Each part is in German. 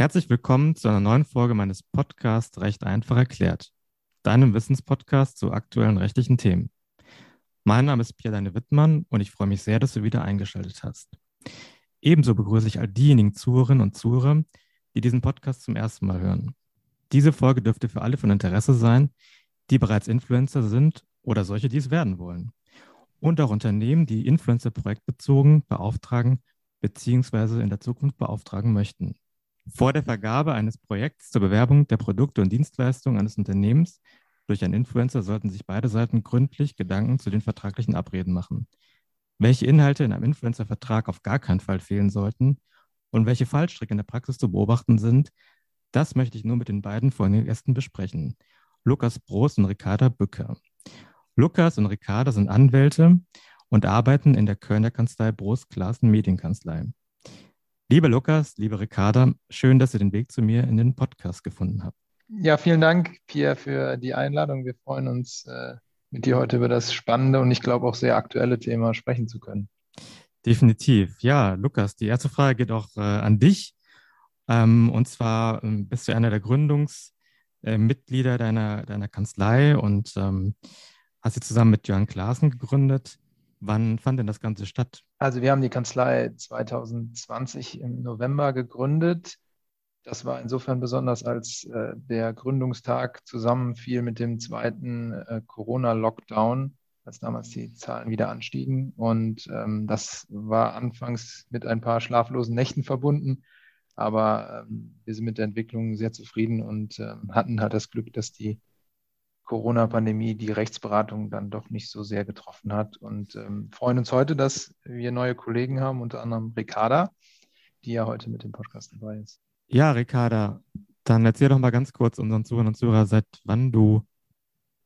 Herzlich willkommen zu einer neuen Folge meines Podcasts Recht einfach erklärt, deinem Wissenspodcast zu aktuellen rechtlichen Themen. Mein Name ist Pierre-Deine Wittmann und ich freue mich sehr, dass du wieder eingeschaltet hast. Ebenso begrüße ich all diejenigen Zuhörerinnen und Zuhörer, die diesen Podcast zum ersten Mal hören. Diese Folge dürfte für alle von Interesse sein, die bereits Influencer sind oder solche, die es werden wollen. Und auch Unternehmen, die Influencer projektbezogen beauftragen bzw. in der Zukunft beauftragen möchten. Vor der Vergabe eines Projekts zur Bewerbung der Produkte und Dienstleistungen eines Unternehmens durch einen Influencer sollten sich beide Seiten gründlich Gedanken zu den vertraglichen Abreden machen. Welche Inhalte in einem Influencer-Vertrag auf gar keinen Fall fehlen sollten und welche Fallstricke in der Praxis zu beobachten sind, das möchte ich nur mit den beiden folgenden Gästen besprechen. Lukas Broß und Ricarda Bücker. Lukas und Ricarda sind Anwälte und arbeiten in der Kölner Kanzlei Broß Klaassen Medienkanzlei. Lieber Lukas, liebe Ricarda, schön, dass ihr den Weg zu mir in den Podcast gefunden habt. Ja, vielen Dank, Pierre, für die Einladung. Wir freuen uns, äh, mit dir heute über das spannende und ich glaube auch sehr aktuelle Thema sprechen zu können. Definitiv. Ja, Lukas, die erste Frage geht auch äh, an dich. Ähm, und zwar ähm, bist du einer der Gründungsmitglieder äh, deiner, deiner Kanzlei und ähm, hast sie zusammen mit Jörn Klaassen gegründet. Wann fand denn das Ganze statt? Also wir haben die Kanzlei 2020 im November gegründet. Das war insofern besonders, als äh, der Gründungstag zusammenfiel mit dem zweiten äh, Corona-Lockdown, als damals die Zahlen wieder anstiegen. Und ähm, das war anfangs mit ein paar schlaflosen Nächten verbunden. Aber ähm, wir sind mit der Entwicklung sehr zufrieden und ähm, hatten halt das Glück, dass die Corona-Pandemie die Rechtsberatung dann doch nicht so sehr getroffen hat. Und ähm, freuen uns heute, dass wir neue Kollegen haben, unter anderem Ricarda, die ja heute mit dem Podcast dabei ist. Ja, Ricarda, dann erzähl doch mal ganz kurz unseren Zuhörern und Zuhörern, seit wann du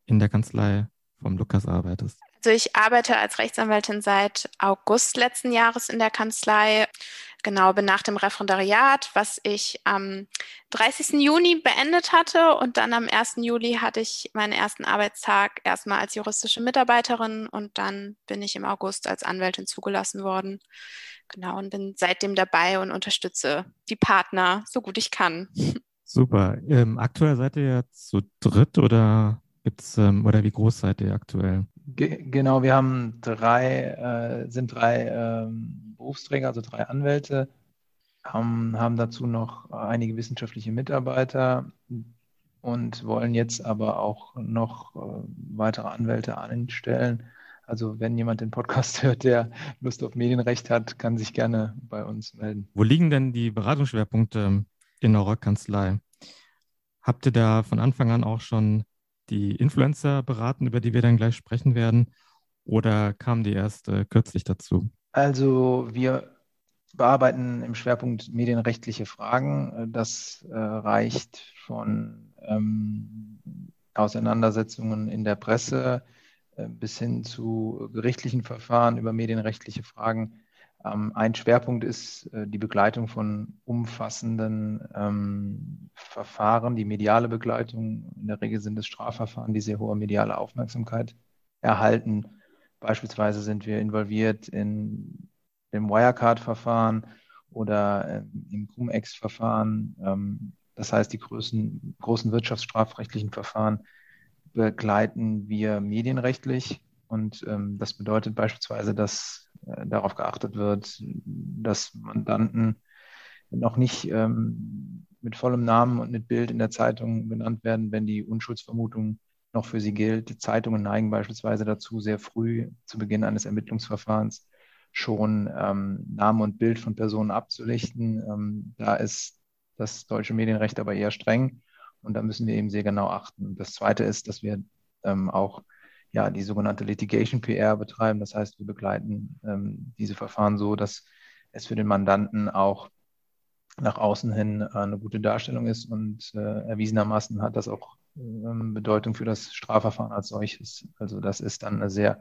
in der Kanzlei vom Lukas arbeitest. Also ich arbeite als Rechtsanwältin seit August letzten Jahres in der Kanzlei. Genau, bin nach dem Referendariat, was ich am 30. Juni beendet hatte und dann am 1. Juli hatte ich meinen ersten Arbeitstag erstmal als juristische Mitarbeiterin und dann bin ich im August als Anwältin zugelassen worden. Genau, und bin seitdem dabei und unterstütze die Partner so gut ich kann. Super. Ähm, aktuell seid ihr ja zu dritt oder gibt's ähm, oder wie groß seid ihr aktuell? Ge genau, wir haben drei, äh, sind drei ähm, Berufsträger, also drei Anwälte, haben, haben dazu noch einige wissenschaftliche Mitarbeiter und wollen jetzt aber auch noch äh, weitere Anwälte anstellen. Also wenn jemand den Podcast hört, der Lust auf Medienrecht hat, kann sich gerne bei uns melden. Wo liegen denn die Beratungsschwerpunkte in eurer Kanzlei? Habt ihr da von Anfang an auch schon die Influencer beraten, über die wir dann gleich sprechen werden? Oder kamen die erst äh, kürzlich dazu? Also wir bearbeiten im Schwerpunkt medienrechtliche Fragen. Das äh, reicht von ähm, Auseinandersetzungen in der Presse äh, bis hin zu gerichtlichen Verfahren über medienrechtliche Fragen ähm, ein Schwerpunkt ist äh, die Begleitung von umfassenden ähm, Verfahren, die mediale Begleitung. In der Regel sind es Strafverfahren, die sehr hohe mediale Aufmerksamkeit erhalten. Beispielsweise sind wir involviert in dem Wirecard-Verfahren oder äh, im Cum-Ex-Verfahren. Ähm, das heißt, die großen, großen wirtschaftsstrafrechtlichen Verfahren begleiten wir medienrechtlich. Und ähm, das bedeutet beispielsweise, dass äh, darauf geachtet wird, dass Mandanten noch nicht ähm, mit vollem Namen und mit Bild in der Zeitung benannt werden, wenn die Unschuldsvermutung noch für sie gilt. Zeitungen neigen beispielsweise dazu, sehr früh zu Beginn eines Ermittlungsverfahrens schon ähm, Name und Bild von Personen abzulichten. Ähm, da ist das deutsche Medienrecht aber eher streng und da müssen wir eben sehr genau achten. Das Zweite ist, dass wir ähm, auch ja, die sogenannte Litigation PR betreiben. Das heißt, wir begleiten ähm, diese Verfahren so, dass es für den Mandanten auch nach außen hin äh, eine gute Darstellung ist und äh, erwiesenermaßen hat das auch ähm, Bedeutung für das Strafverfahren als solches. Also das ist dann eine sehr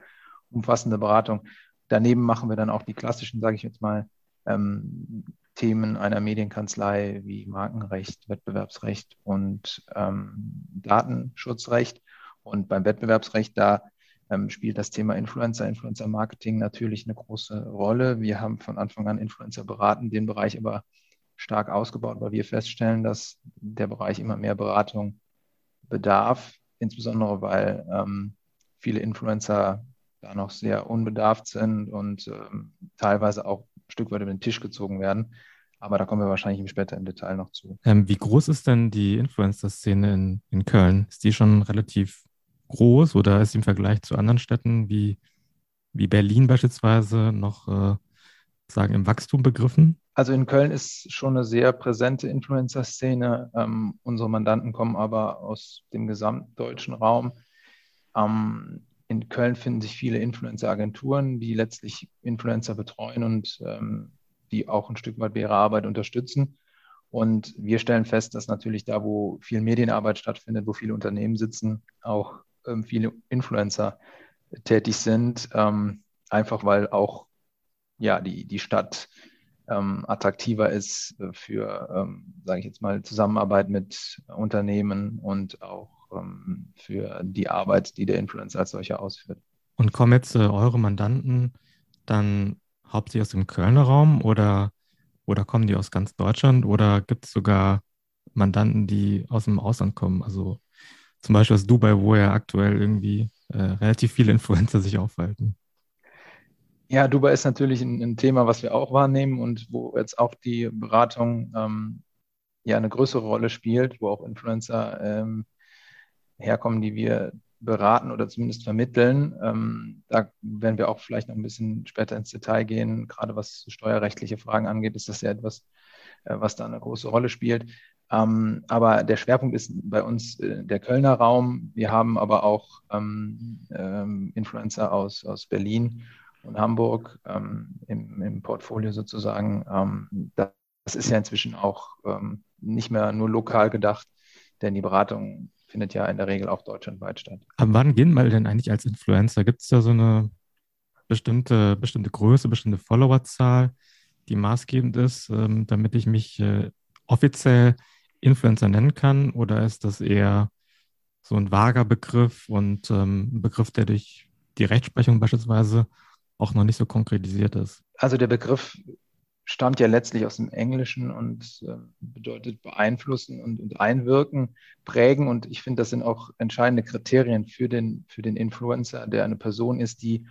umfassende Beratung. Daneben machen wir dann auch die klassischen, sage ich jetzt mal, ähm, Themen einer Medienkanzlei wie Markenrecht, Wettbewerbsrecht und ähm, Datenschutzrecht. Und beim Wettbewerbsrecht, da ähm, spielt das Thema Influencer, Influencer-Marketing natürlich eine große Rolle. Wir haben von Anfang an Influencer beraten, den Bereich aber stark ausgebaut, weil wir feststellen, dass der Bereich immer mehr Beratung bedarf, insbesondere weil ähm, viele Influencer da noch sehr unbedarft sind und ähm, teilweise auch ein Stück weit über den Tisch gezogen werden. Aber da kommen wir wahrscheinlich später im Detail noch zu. Ähm, wie groß ist denn die Influencer-Szene in, in Köln? Ist die schon relativ groß oder ist sie im Vergleich zu anderen Städten wie, wie Berlin beispielsweise noch äh, sagen im Wachstum begriffen? Also in Köln ist schon eine sehr präsente Influencer-Szene. Ähm, unsere Mandanten kommen aber aus dem gesamtdeutschen Raum. Ähm, in Köln finden sich viele Influencer-Agenturen, die letztlich Influencer betreuen und ähm, die auch ein Stück weit bei ihrer Arbeit unterstützen. Und wir stellen fest, dass natürlich da, wo viel Medienarbeit stattfindet, wo viele Unternehmen sitzen, auch ähm, viele Influencer tätig sind, ähm, einfach weil auch ja, die, die Stadt ähm, attraktiver ist für, ähm, sage ich jetzt mal, Zusammenarbeit mit Unternehmen und auch ähm, für die Arbeit, die der Influencer als solcher ausführt. Und kommen jetzt äh, eure Mandanten dann hauptsächlich aus dem Kölner Raum oder, oder kommen die aus ganz Deutschland oder gibt es sogar Mandanten, die aus dem Ausland kommen? Also zum Beispiel aus Dubai, wo ja aktuell irgendwie äh, relativ viele Influencer sich aufhalten. Ja, Dubai ist natürlich ein, ein, Thema, was wir auch wahrnehmen und wo jetzt auch die Beratung ähm, ja eine größere Rolle spielt, wo auch Influencer ähm, herkommen, die wir beraten oder zumindest vermitteln. Ähm, da werden wir auch vielleicht noch ein bisschen später ins Detail gehen. Gerade was steuerrechtliche Fragen angeht, ist das ja etwas, äh, was da eine große Rolle spielt. Ähm, aber der Schwerpunkt ist bei uns äh, der Kölner Raum. Wir haben aber auch ähm, ähm Influencer aus, aus Berlin und Hamburg ähm, im, im, Portfolio sozusagen. Ähm, das ist ja inzwischen auch nicht mehr nur lokal gedacht, denn die Beratung findet ja in der Regel auch deutschlandweit statt. Ab wann gehen wir denn eigentlich als Influencer? Gibt es da so eine bestimmte, bestimmte Größe, bestimmte Followerzahl, die maßgebend ist, ähm, damit ich mich äh, offiziell Influencer nennen kann? Oder ist das eher so ein vager Begriff und ähm, ein Begriff, der durch die Rechtsprechung beispielsweise auch noch nicht so konkretisiert ist? Also der Begriff stammt ja letztlich aus dem Englischen und äh, bedeutet beeinflussen und, und, einwirken, prägen. Und ich finde, das sind auch entscheidende Kriterien für den, für den Influencer, der eine Person ist, die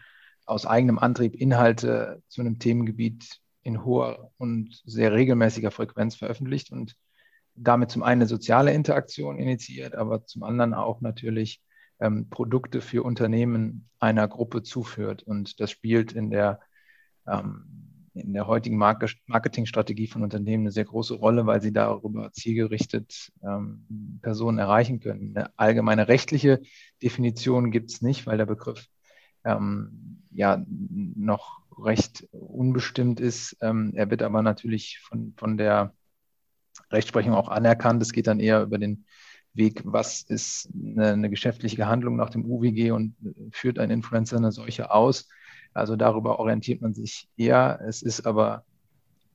aus eigenem Antrieb Inhalte zu einem Themengebiet in hoher und sehr regelmäßiger Frequenz veröffentlicht und damit zum einen eine soziale Interaktion initiiert, aber zum anderen auch natürlich ähm, Produkte für Unternehmen einer Gruppe zuführt. Und das spielt in der ähm, in der heutigen Marketingstrategie von Unternehmen eine sehr große Rolle, weil sie darüber zielgerichtet ähm, Personen erreichen können. Eine allgemeine rechtliche Definition gibt es nicht, weil der Begriff ähm, ja noch recht unbestimmt ist. Ähm, er wird aber natürlich von, von der Rechtsprechung auch anerkannt. Es geht dann eher über den Weg, was ist eine, eine geschäftliche Handlung nach dem UWG und führt ein Influencer eine solche aus also darüber orientiert man sich eher. Es ist aber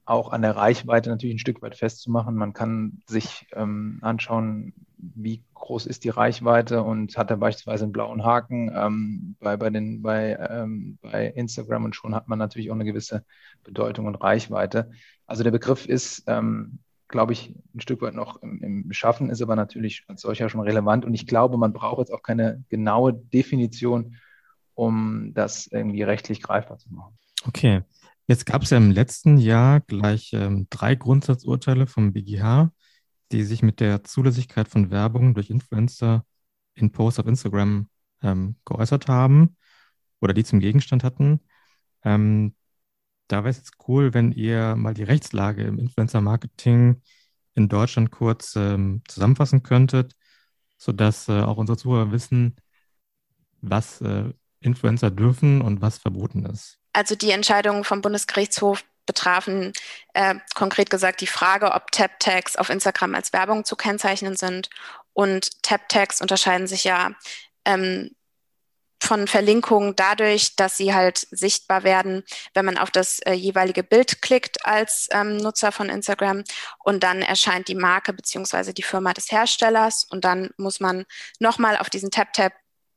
auch an der Reichweite natürlich ein Stück weit festzumachen. Man kann sich ähm, anschauen, wie groß ist die Reichweite und hat er beispielsweise einen blauen Haken ähm, bei, bei, den, bei, ähm, bei Instagram und schon hat man natürlich auch eine gewisse Bedeutung und Reichweite. Also der Begriff ist, ähm, glaube ich, ein Stück weit noch im, im Schaffen, ist aber natürlich als solcher schon relevant und ich glaube, man braucht jetzt auch keine genaue Definition um das irgendwie rechtlich greifbar zu machen. Okay. Jetzt gab es ja im letzten Jahr gleich ähm, drei Grundsatzurteile vom BGH, die sich mit der Zulässigkeit von Werbung durch Influencer in Posts auf Instagram ähm, geäußert haben oder die zum Gegenstand hatten. Ähm, da wäre es cool, wenn ihr mal die Rechtslage im Influencer-Marketing in Deutschland kurz ähm, zusammenfassen könntet, sodass äh, auch unsere Zuhörer wissen, was äh, Influencer dürfen und was verboten ist? Also die Entscheidungen vom Bundesgerichtshof betrafen äh, konkret gesagt die Frage, ob Tap-Tags auf Instagram als Werbung zu kennzeichnen sind. Und Tap-Tags unterscheiden sich ja ähm, von Verlinkungen dadurch, dass sie halt sichtbar werden, wenn man auf das äh, jeweilige Bild klickt als ähm, Nutzer von Instagram und dann erscheint die Marke beziehungsweise die Firma des Herstellers und dann muss man nochmal auf diesen Tap-Tap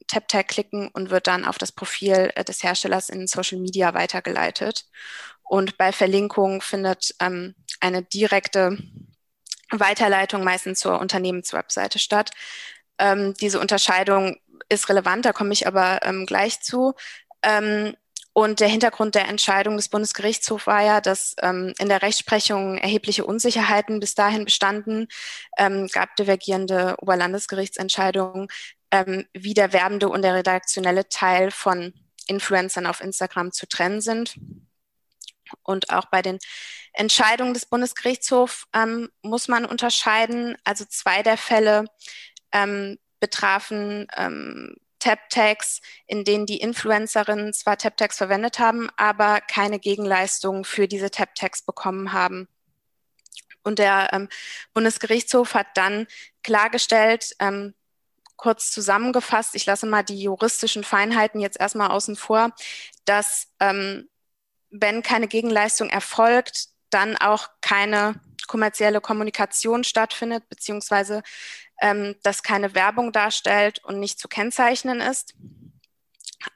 Tap-Tag klicken und wird dann auf das Profil äh, des Herstellers in Social Media weitergeleitet. Und bei Verlinkung findet ähm, eine direkte Weiterleitung meistens zur Unternehmenswebseite statt. Ähm, diese Unterscheidung ist relevant, da komme ich aber ähm, gleich zu. Ähm, und der Hintergrund der Entscheidung des Bundesgerichtshofs war ja, dass ähm, in der Rechtsprechung erhebliche Unsicherheiten bis dahin bestanden, ähm, gab divergierende Oberlandesgerichtsentscheidungen, ähm, wie der werbende und der redaktionelle Teil von Influencern auf Instagram zu trennen sind. Und auch bei den Entscheidungen des Bundesgerichtshofs ähm, muss man unterscheiden. Also zwei der Fälle ähm, betrafen ähm, Tap-Tags, in denen die Influencerinnen zwar Tap-Tags verwendet haben, aber keine Gegenleistung für diese Tap-Tags bekommen haben. Und der ähm, Bundesgerichtshof hat dann klargestellt, ähm, kurz zusammengefasst, ich lasse mal die juristischen Feinheiten jetzt erstmal außen vor, dass ähm, wenn keine Gegenleistung erfolgt, dann auch keine kommerzielle Kommunikation stattfindet, beziehungsweise ähm, dass keine Werbung darstellt und nicht zu kennzeichnen ist.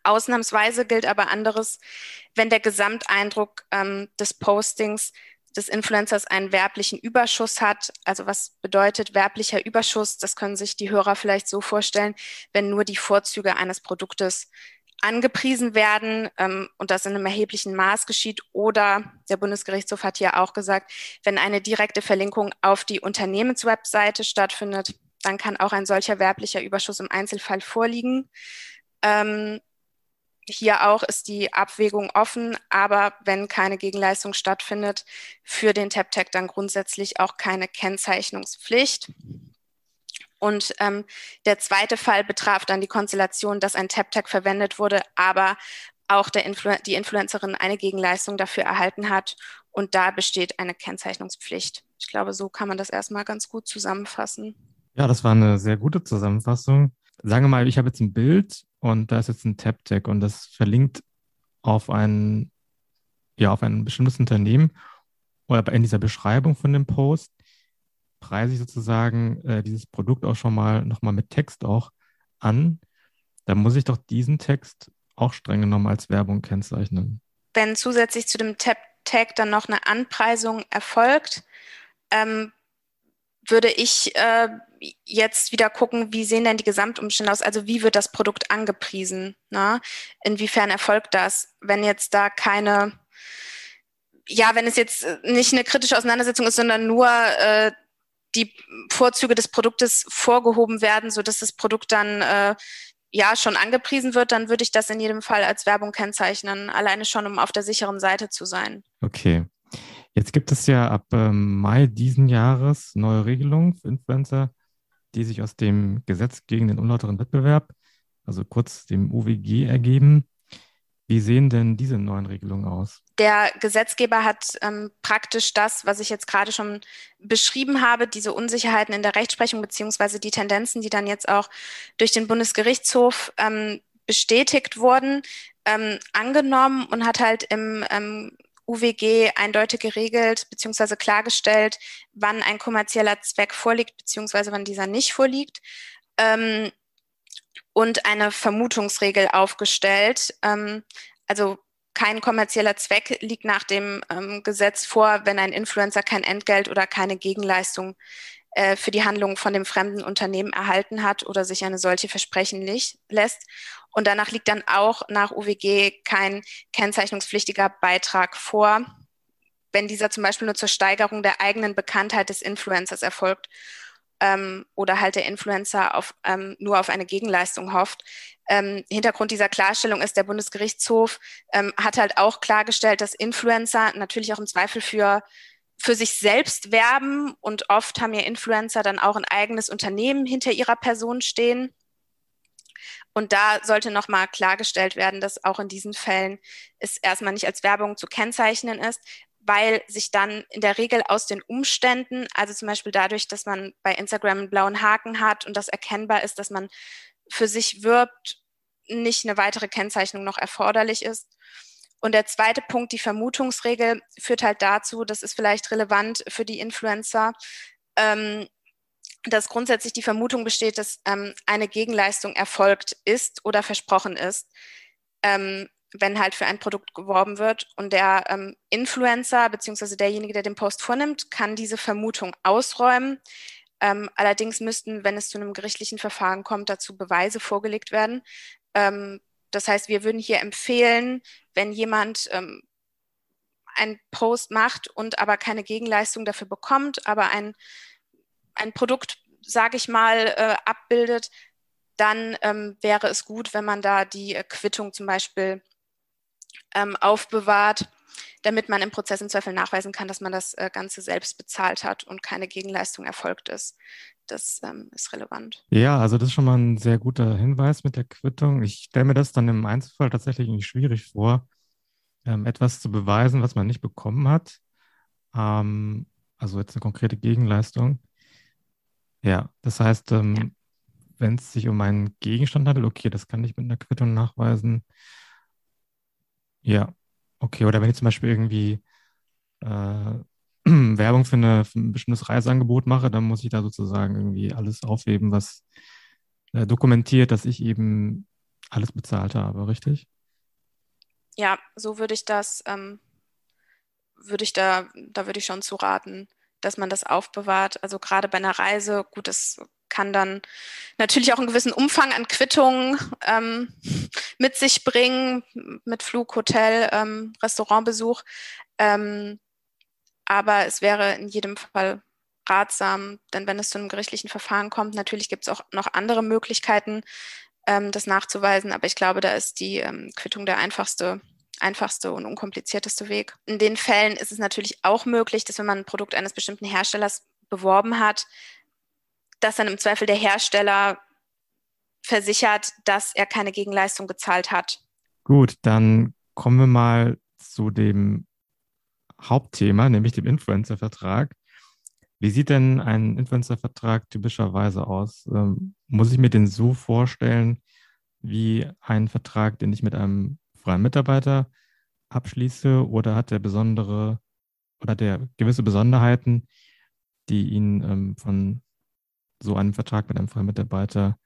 Ausnahmsweise gilt aber anderes, wenn der Gesamteindruck ähm, des Postings des Influencers einen werblichen Überschuss hat. Also was bedeutet werblicher Überschuss? Das können sich die Hörer vielleicht so vorstellen, wenn nur die Vorzüge eines Produktes angepriesen werden ähm, und das in einem erheblichen Maß geschieht. Oder der Bundesgerichtshof hat hier auch gesagt, wenn eine direkte Verlinkung auf die Unternehmenswebseite stattfindet, dann kann auch ein solcher werblicher Überschuss im Einzelfall vorliegen. Ähm, hier auch ist die Abwägung offen, aber wenn keine Gegenleistung stattfindet, für den TAP-Tag dann grundsätzlich auch keine Kennzeichnungspflicht. Und ähm, der zweite Fall betraf dann die Konstellation, dass ein TAP-Tag verwendet wurde, aber auch Influ die Influencerin eine Gegenleistung dafür erhalten hat. Und da besteht eine Kennzeichnungspflicht. Ich glaube, so kann man das erstmal ganz gut zusammenfassen. Ja, das war eine sehr gute Zusammenfassung. Sagen wir mal, ich habe jetzt ein Bild und da ist jetzt ein Tab-Tag und das verlinkt auf ein, ja, auf ein bestimmtes Unternehmen oder in dieser Beschreibung von dem Post preise ich sozusagen äh, dieses Produkt auch schon mal nochmal mit Text auch an. Da muss ich doch diesen Text auch streng genommen als Werbung kennzeichnen. Wenn zusätzlich zu dem Tab-Tag dann noch eine Anpreisung erfolgt, ähm, würde ich äh, jetzt wieder gucken, wie sehen denn die Gesamtumstände aus? Also wie wird das Produkt angepriesen? Na? Ne? Inwiefern erfolgt das? Wenn jetzt da keine, ja, wenn es jetzt nicht eine kritische Auseinandersetzung ist, sondern nur äh, die Vorzüge des Produktes vorgehoben werden, sodass das Produkt dann äh, ja schon angepriesen wird, dann würde ich das in jedem Fall als Werbung kennzeichnen, alleine schon, um auf der sicheren Seite zu sein. Okay. Jetzt gibt es ja ab ähm, Mai diesen Jahres neue Regelungen für Influencer, die sich aus dem Gesetz gegen den unlauteren Wettbewerb, also kurz dem UWG, ergeben. Wie sehen denn diese neuen Regelungen aus? Der Gesetzgeber hat ähm, praktisch das, was ich jetzt gerade schon beschrieben habe, diese Unsicherheiten in der Rechtsprechung beziehungsweise die Tendenzen, die dann jetzt auch durch den Bundesgerichtshof ähm, bestätigt wurden, ähm, angenommen und hat halt im ähm, UWG eindeutig geregelt bzw. klargestellt, wann ein kommerzieller Zweck vorliegt bzw. wann dieser nicht vorliegt. Ähm, und eine Vermutungsregel aufgestellt. Ähm, also kein kommerzieller Zweck liegt nach dem ähm, Gesetz vor, wenn ein Influencer kein Entgelt oder keine Gegenleistung äh, für die Handlung von dem fremden Unternehmen erhalten hat oder sich eine solche versprechen lässt. Und danach liegt dann auch nach UWG kein kennzeichnungspflichtiger Beitrag vor, wenn dieser zum Beispiel nur zur Steigerung der eigenen Bekanntheit des Influencers erfolgt ähm, oder halt der Influencer auf, ähm, nur auf eine Gegenleistung hofft. Ähm, Hintergrund dieser Klarstellung ist, der Bundesgerichtshof ähm, hat halt auch klargestellt, dass Influencer natürlich auch im Zweifel für für sich selbst werben und oft haben ja Influencer dann auch ein eigenes Unternehmen hinter ihrer Person stehen. Und da sollte nochmal klargestellt werden, dass auch in diesen Fällen es erstmal nicht als Werbung zu kennzeichnen ist, weil sich dann in der Regel aus den Umständen, also zum Beispiel dadurch, dass man bei Instagram einen blauen Haken hat und das erkennbar ist, dass man für sich wirbt, nicht eine weitere Kennzeichnung noch erforderlich ist. Und der zweite Punkt, die Vermutungsregel, führt halt dazu, das ist vielleicht relevant für die Influencer, ähm, dass grundsätzlich die Vermutung besteht, dass ähm, eine Gegenleistung erfolgt ist oder versprochen ist. Ähm, wenn halt für ein Produkt geworben wird und der ähm, Influencer bzw. derjenige, der den Post vornimmt, kann diese Vermutung ausräumen. Ähm, allerdings müssten, wenn es zu einem gerichtlichen Verfahren kommt, dazu Beweise vorgelegt werden. Ähm, das heißt, wir würden hier empfehlen, wenn jemand ähm, einen Post macht und aber keine Gegenleistung dafür bekommt, aber ein, ein Produkt, sage ich mal, äh, abbildet, dann ähm, wäre es gut, wenn man da die Quittung zum Beispiel ähm, aufbewahrt, damit man im Prozess im Zweifel nachweisen kann, dass man das äh, Ganze selbst bezahlt hat und keine Gegenleistung erfolgt ist. Das ähm, ist relevant. Ja, also das ist schon mal ein sehr guter Hinweis mit der Quittung. Ich stelle mir das dann im Einzelfall tatsächlich irgendwie schwierig vor, ähm, etwas zu beweisen, was man nicht bekommen hat. Ähm, also jetzt eine konkrete Gegenleistung. Ja, das heißt, ähm, ja. wenn es sich um einen Gegenstand handelt, okay, das kann ich mit einer Quittung nachweisen. Ja, okay. Oder wenn ich zum Beispiel irgendwie äh, Werbung für, eine, für, ein bestimmtes Reiseangebot mache, dann muss ich da sozusagen irgendwie alles aufheben, was äh, dokumentiert, dass ich eben alles bezahlt habe, richtig? Ja, so würde ich das, ähm, würde ich da, da würde ich schon zu raten, dass man das aufbewahrt. Also gerade bei einer Reise, gut, das kann dann natürlich auch einen gewissen Umfang an Quittungen ähm, mit sich bringen, mit Flug, Hotel, ähm, Restaurantbesuch. Ähm, aber es wäre in jedem Fall ratsam, denn wenn es zu einem gerichtlichen Verfahren kommt, natürlich gibt es auch noch andere Möglichkeiten, ähm, das nachzuweisen, aber ich glaube, da ist die ähm, Quittung der einfachste einfachste und unkomplizierteste Weg. In den Fällen ist es natürlich auch möglich, dass wenn man ein Produkt eines bestimmten Herstellers beworben hat, dass dann im Zweifel der Hersteller versichert, dass er keine Gegenleistung gezahlt hat. Gut, dann kommen wir mal zu dem Hauptthema, nämlich dem Influencer-Vertrag. Wie sieht denn ein Influencer-Vertrag typischerweise aus? Ähm, muss ich mir den so vorstellen wie ein Vertrag, den ich mit einem freien Mitarbeiter abschließe oder hat er besondere oder der gewisse Besonderheiten, die ihn ähm, von so einem Vertrag mit einem freien Mitarbeiter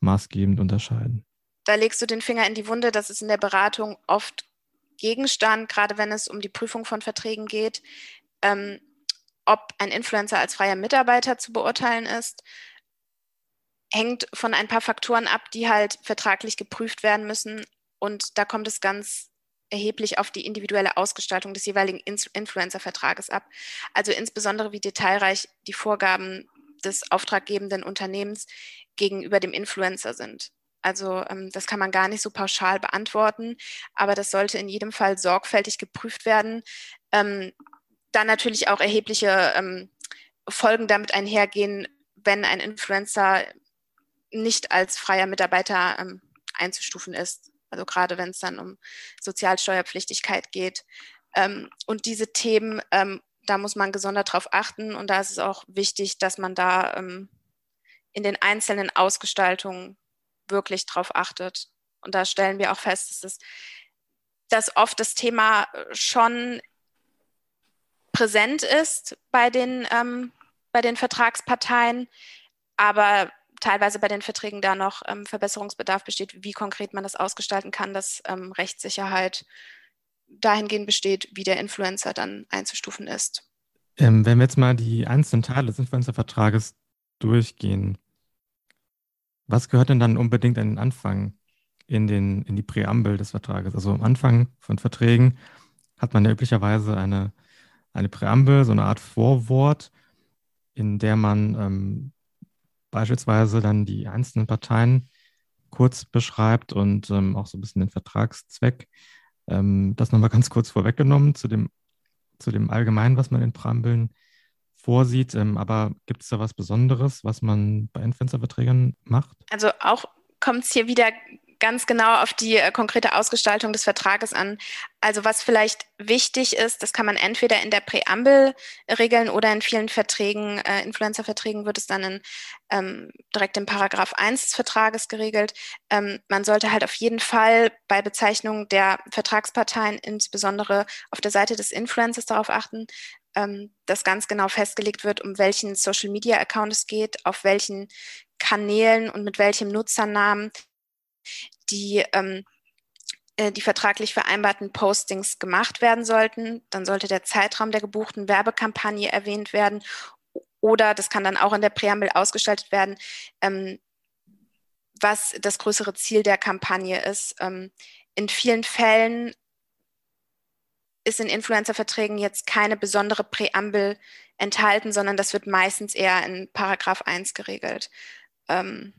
maßgebend unterscheiden? Da legst du den Finger in die Wunde, das ist in der Beratung oft Gegenstand, gerade wenn es um die Prüfung von Verträgen geht, ähm, ob ein Influencer als freier Mitarbeiter zu beurteilen ist, hängt von ein paar Faktoren ab, die halt vertraglich geprüft werden müssen. Und da kommt es ganz erheblich auf die individuelle Ausgestaltung des jeweiligen Influencer-Vertrages ab. Also insbesondere wie detailreich die Vorgaben des auftraggebenden Unternehmens gegenüber dem Influencer sind. Also ähm, das kann man gar nicht so pauschal beantworten, aber das sollte in jedem Fall sorgfältig geprüft werden. Ähm, dann natürlich auch erhebliche ähm, Folgen damit einhergehen, wenn ein Influencer nicht als freier Mitarbeiter ähm, einzustufen ist. Also gerade wenn es dann um Sozialsteuerpflichtigkeit geht. Ähm, und diese Themen, ähm, da muss man gesondert darauf achten und da ist es auch wichtig, dass man da in den einzelnen Ausgestaltungen wirklich darauf achtet. Und da stellen wir auch fest, dass, es, dass oft das Thema äh, schon präsent ist bei den, ähm, bei den Vertragsparteien, aber teilweise bei den Verträgen da noch ähm, Verbesserungsbedarf besteht, wie konkret man das ausgestalten kann, dass ähm, Rechtssicherheit dahingehend besteht, wie der Influencer dann einzustufen ist. Ähm, wenn wir jetzt mal die einzelnen Teile des Influencer-Vertrages durchgehen, was gehört denn dann unbedingt an den Anfang in, den, in die Präambel des Vertrages? Also am Anfang von Verträgen hat man ja üblicherweise eine, eine Präambel, so eine Art Vorwort, in der man ähm, beispielsweise dann die einzelnen Parteien kurz beschreibt und ähm, auch so ein bisschen den Vertragszweck. Ähm, das nochmal ganz kurz vorweggenommen zu dem, zu dem Allgemeinen, was man in Präambeln vorsieht. Ähm, aber gibt es da was Besonderes, was man bei Influencer-Verträgen macht? Also auch kommt es hier wieder ganz genau auf die äh, konkrete Ausgestaltung des Vertrages an. Also was vielleicht wichtig ist, das kann man entweder in der Präambel regeln oder in vielen Verträgen, äh, Influencer-Verträgen wird es dann in, ähm, direkt im Paragraph 1 des Vertrages geregelt. Ähm, man sollte halt auf jeden Fall bei Bezeichnung der Vertragsparteien, insbesondere auf der Seite des Influencers, darauf achten, ähm, dass ganz genau festgelegt wird, um welchen Social-Media-Account es geht, auf welchen Kanälen und mit welchem Nutzernamen die ähm, äh, die vertraglich vereinbarten Postings gemacht werden sollten. Dann sollte der Zeitraum der gebuchten Werbekampagne erwähnt werden. Oder das kann dann auch in der Präambel ausgestaltet werden, ähm, was das größere Ziel der Kampagne ist. Ähm, in vielen Fällen ist in Influencer-Verträgen jetzt keine besondere Präambel enthalten, sondern das wird meistens eher in Paragraph 1 geregelt. Ähm,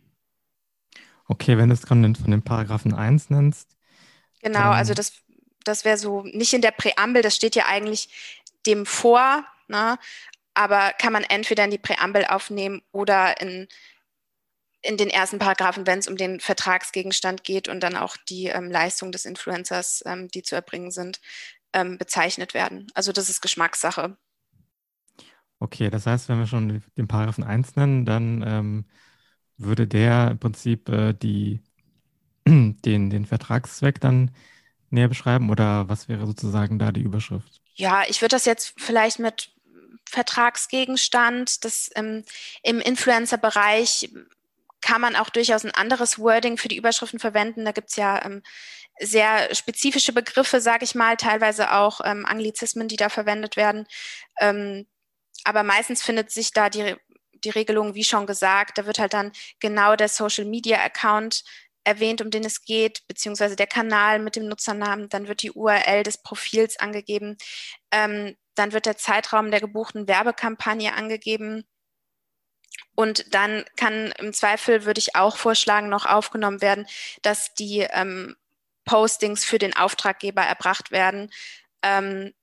okay, wenn du es von den, von den Paragraphen 1 nennst. Genau, also das, das wäre so nicht in der Präambel, das steht ja eigentlich dem vor, ne? aber kann man entweder in die Präambel aufnehmen oder in, in den ersten Paragraphen, wenn es um den Vertragsgegenstand geht und dann auch die ähm, Leistung des Influencers, ähm, die zu erbringen sind, ähm, bezeichnet werden. Also das ist Geschmackssache. Okay, das heißt, wenn wir schon den Paragraphen 1 nennen, dann ähm, würde der im Prinzip äh, die, den, den Vertragszweck dann näher beschreiben oder was wäre sozusagen da die Überschrift? Ja, ich würde das jetzt vielleicht mit Vertragsgegenstand, das ähm, im Influencer-Bereich kann man auch durchaus ein anderes Wording für die Überschriften verwenden. Da gibt es ja ähm, sehr spezifische Begriffe, sage ich mal, teilweise auch ähm, Anglizismen, die da verwendet werden. Ähm, aber meistens findet sich da die, die Regelung, wie schon gesagt, da wird halt dann genau der Social Media Account erwähnt, um den es geht, beziehungsweise der Kanal mit dem Nutzernamen. Dann wird die URL des Profils angegeben. Ähm, dann wird der Zeitraum der gebuchten Werbekampagne angegeben. Und dann kann im Zweifel, würde ich auch vorschlagen, noch aufgenommen werden, dass die ähm, Postings für den Auftraggeber erbracht werden, ähm,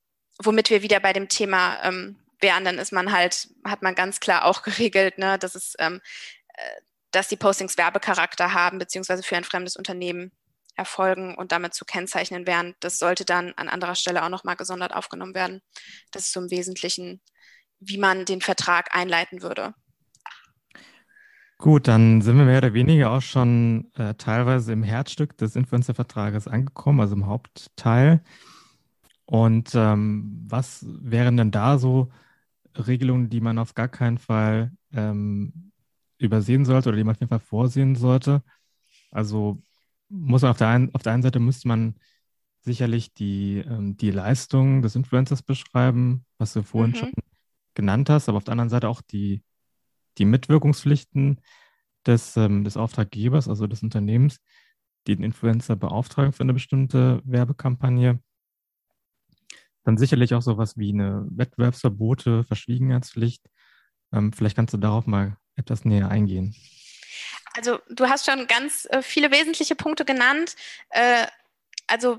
womit wir wieder bei dem Thema ähm, wären. Dann ist man halt, hat man ganz klar auch geregelt, ne, dass es, ähm, äh, dass die Postings Werbecharakter haben, beziehungsweise für ein fremdes Unternehmen erfolgen und damit zu kennzeichnen wären. Das sollte dann an anderer Stelle auch nochmal gesondert aufgenommen werden. Das ist so im Wesentlichen, wie man den Vertrag einleiten würde. Gut, dann sind wir mehr oder weniger auch schon äh, teilweise im Herzstück des Influencer-Vertrages angekommen, also im Hauptteil. Und ähm, was wären denn da so Regelungen, die man auf gar keinen Fall ähm, übersehen sollte oder die man auf jeden Fall vorsehen sollte? Also muss auf der einen, auf der einen Seite müsste man sicherlich die, ähm, die Leistung des Influencers beschreiben, was du vorhin mhm. schon genannt hast, aber auf der anderen Seite auch die die Mitwirkungspflichten des, ähm, des Auftraggebers, also des Unternehmens, die den Influencer beauftragen für eine bestimmte Werbekampagne. Dann sicherlich auch sowas wie eine Wettbewerbsverbote, Verschwiegenheitspflicht. Ähm, vielleicht kannst du darauf mal etwas näher eingehen. Also du hast schon ganz äh, viele wesentliche Punkte genannt. Äh, also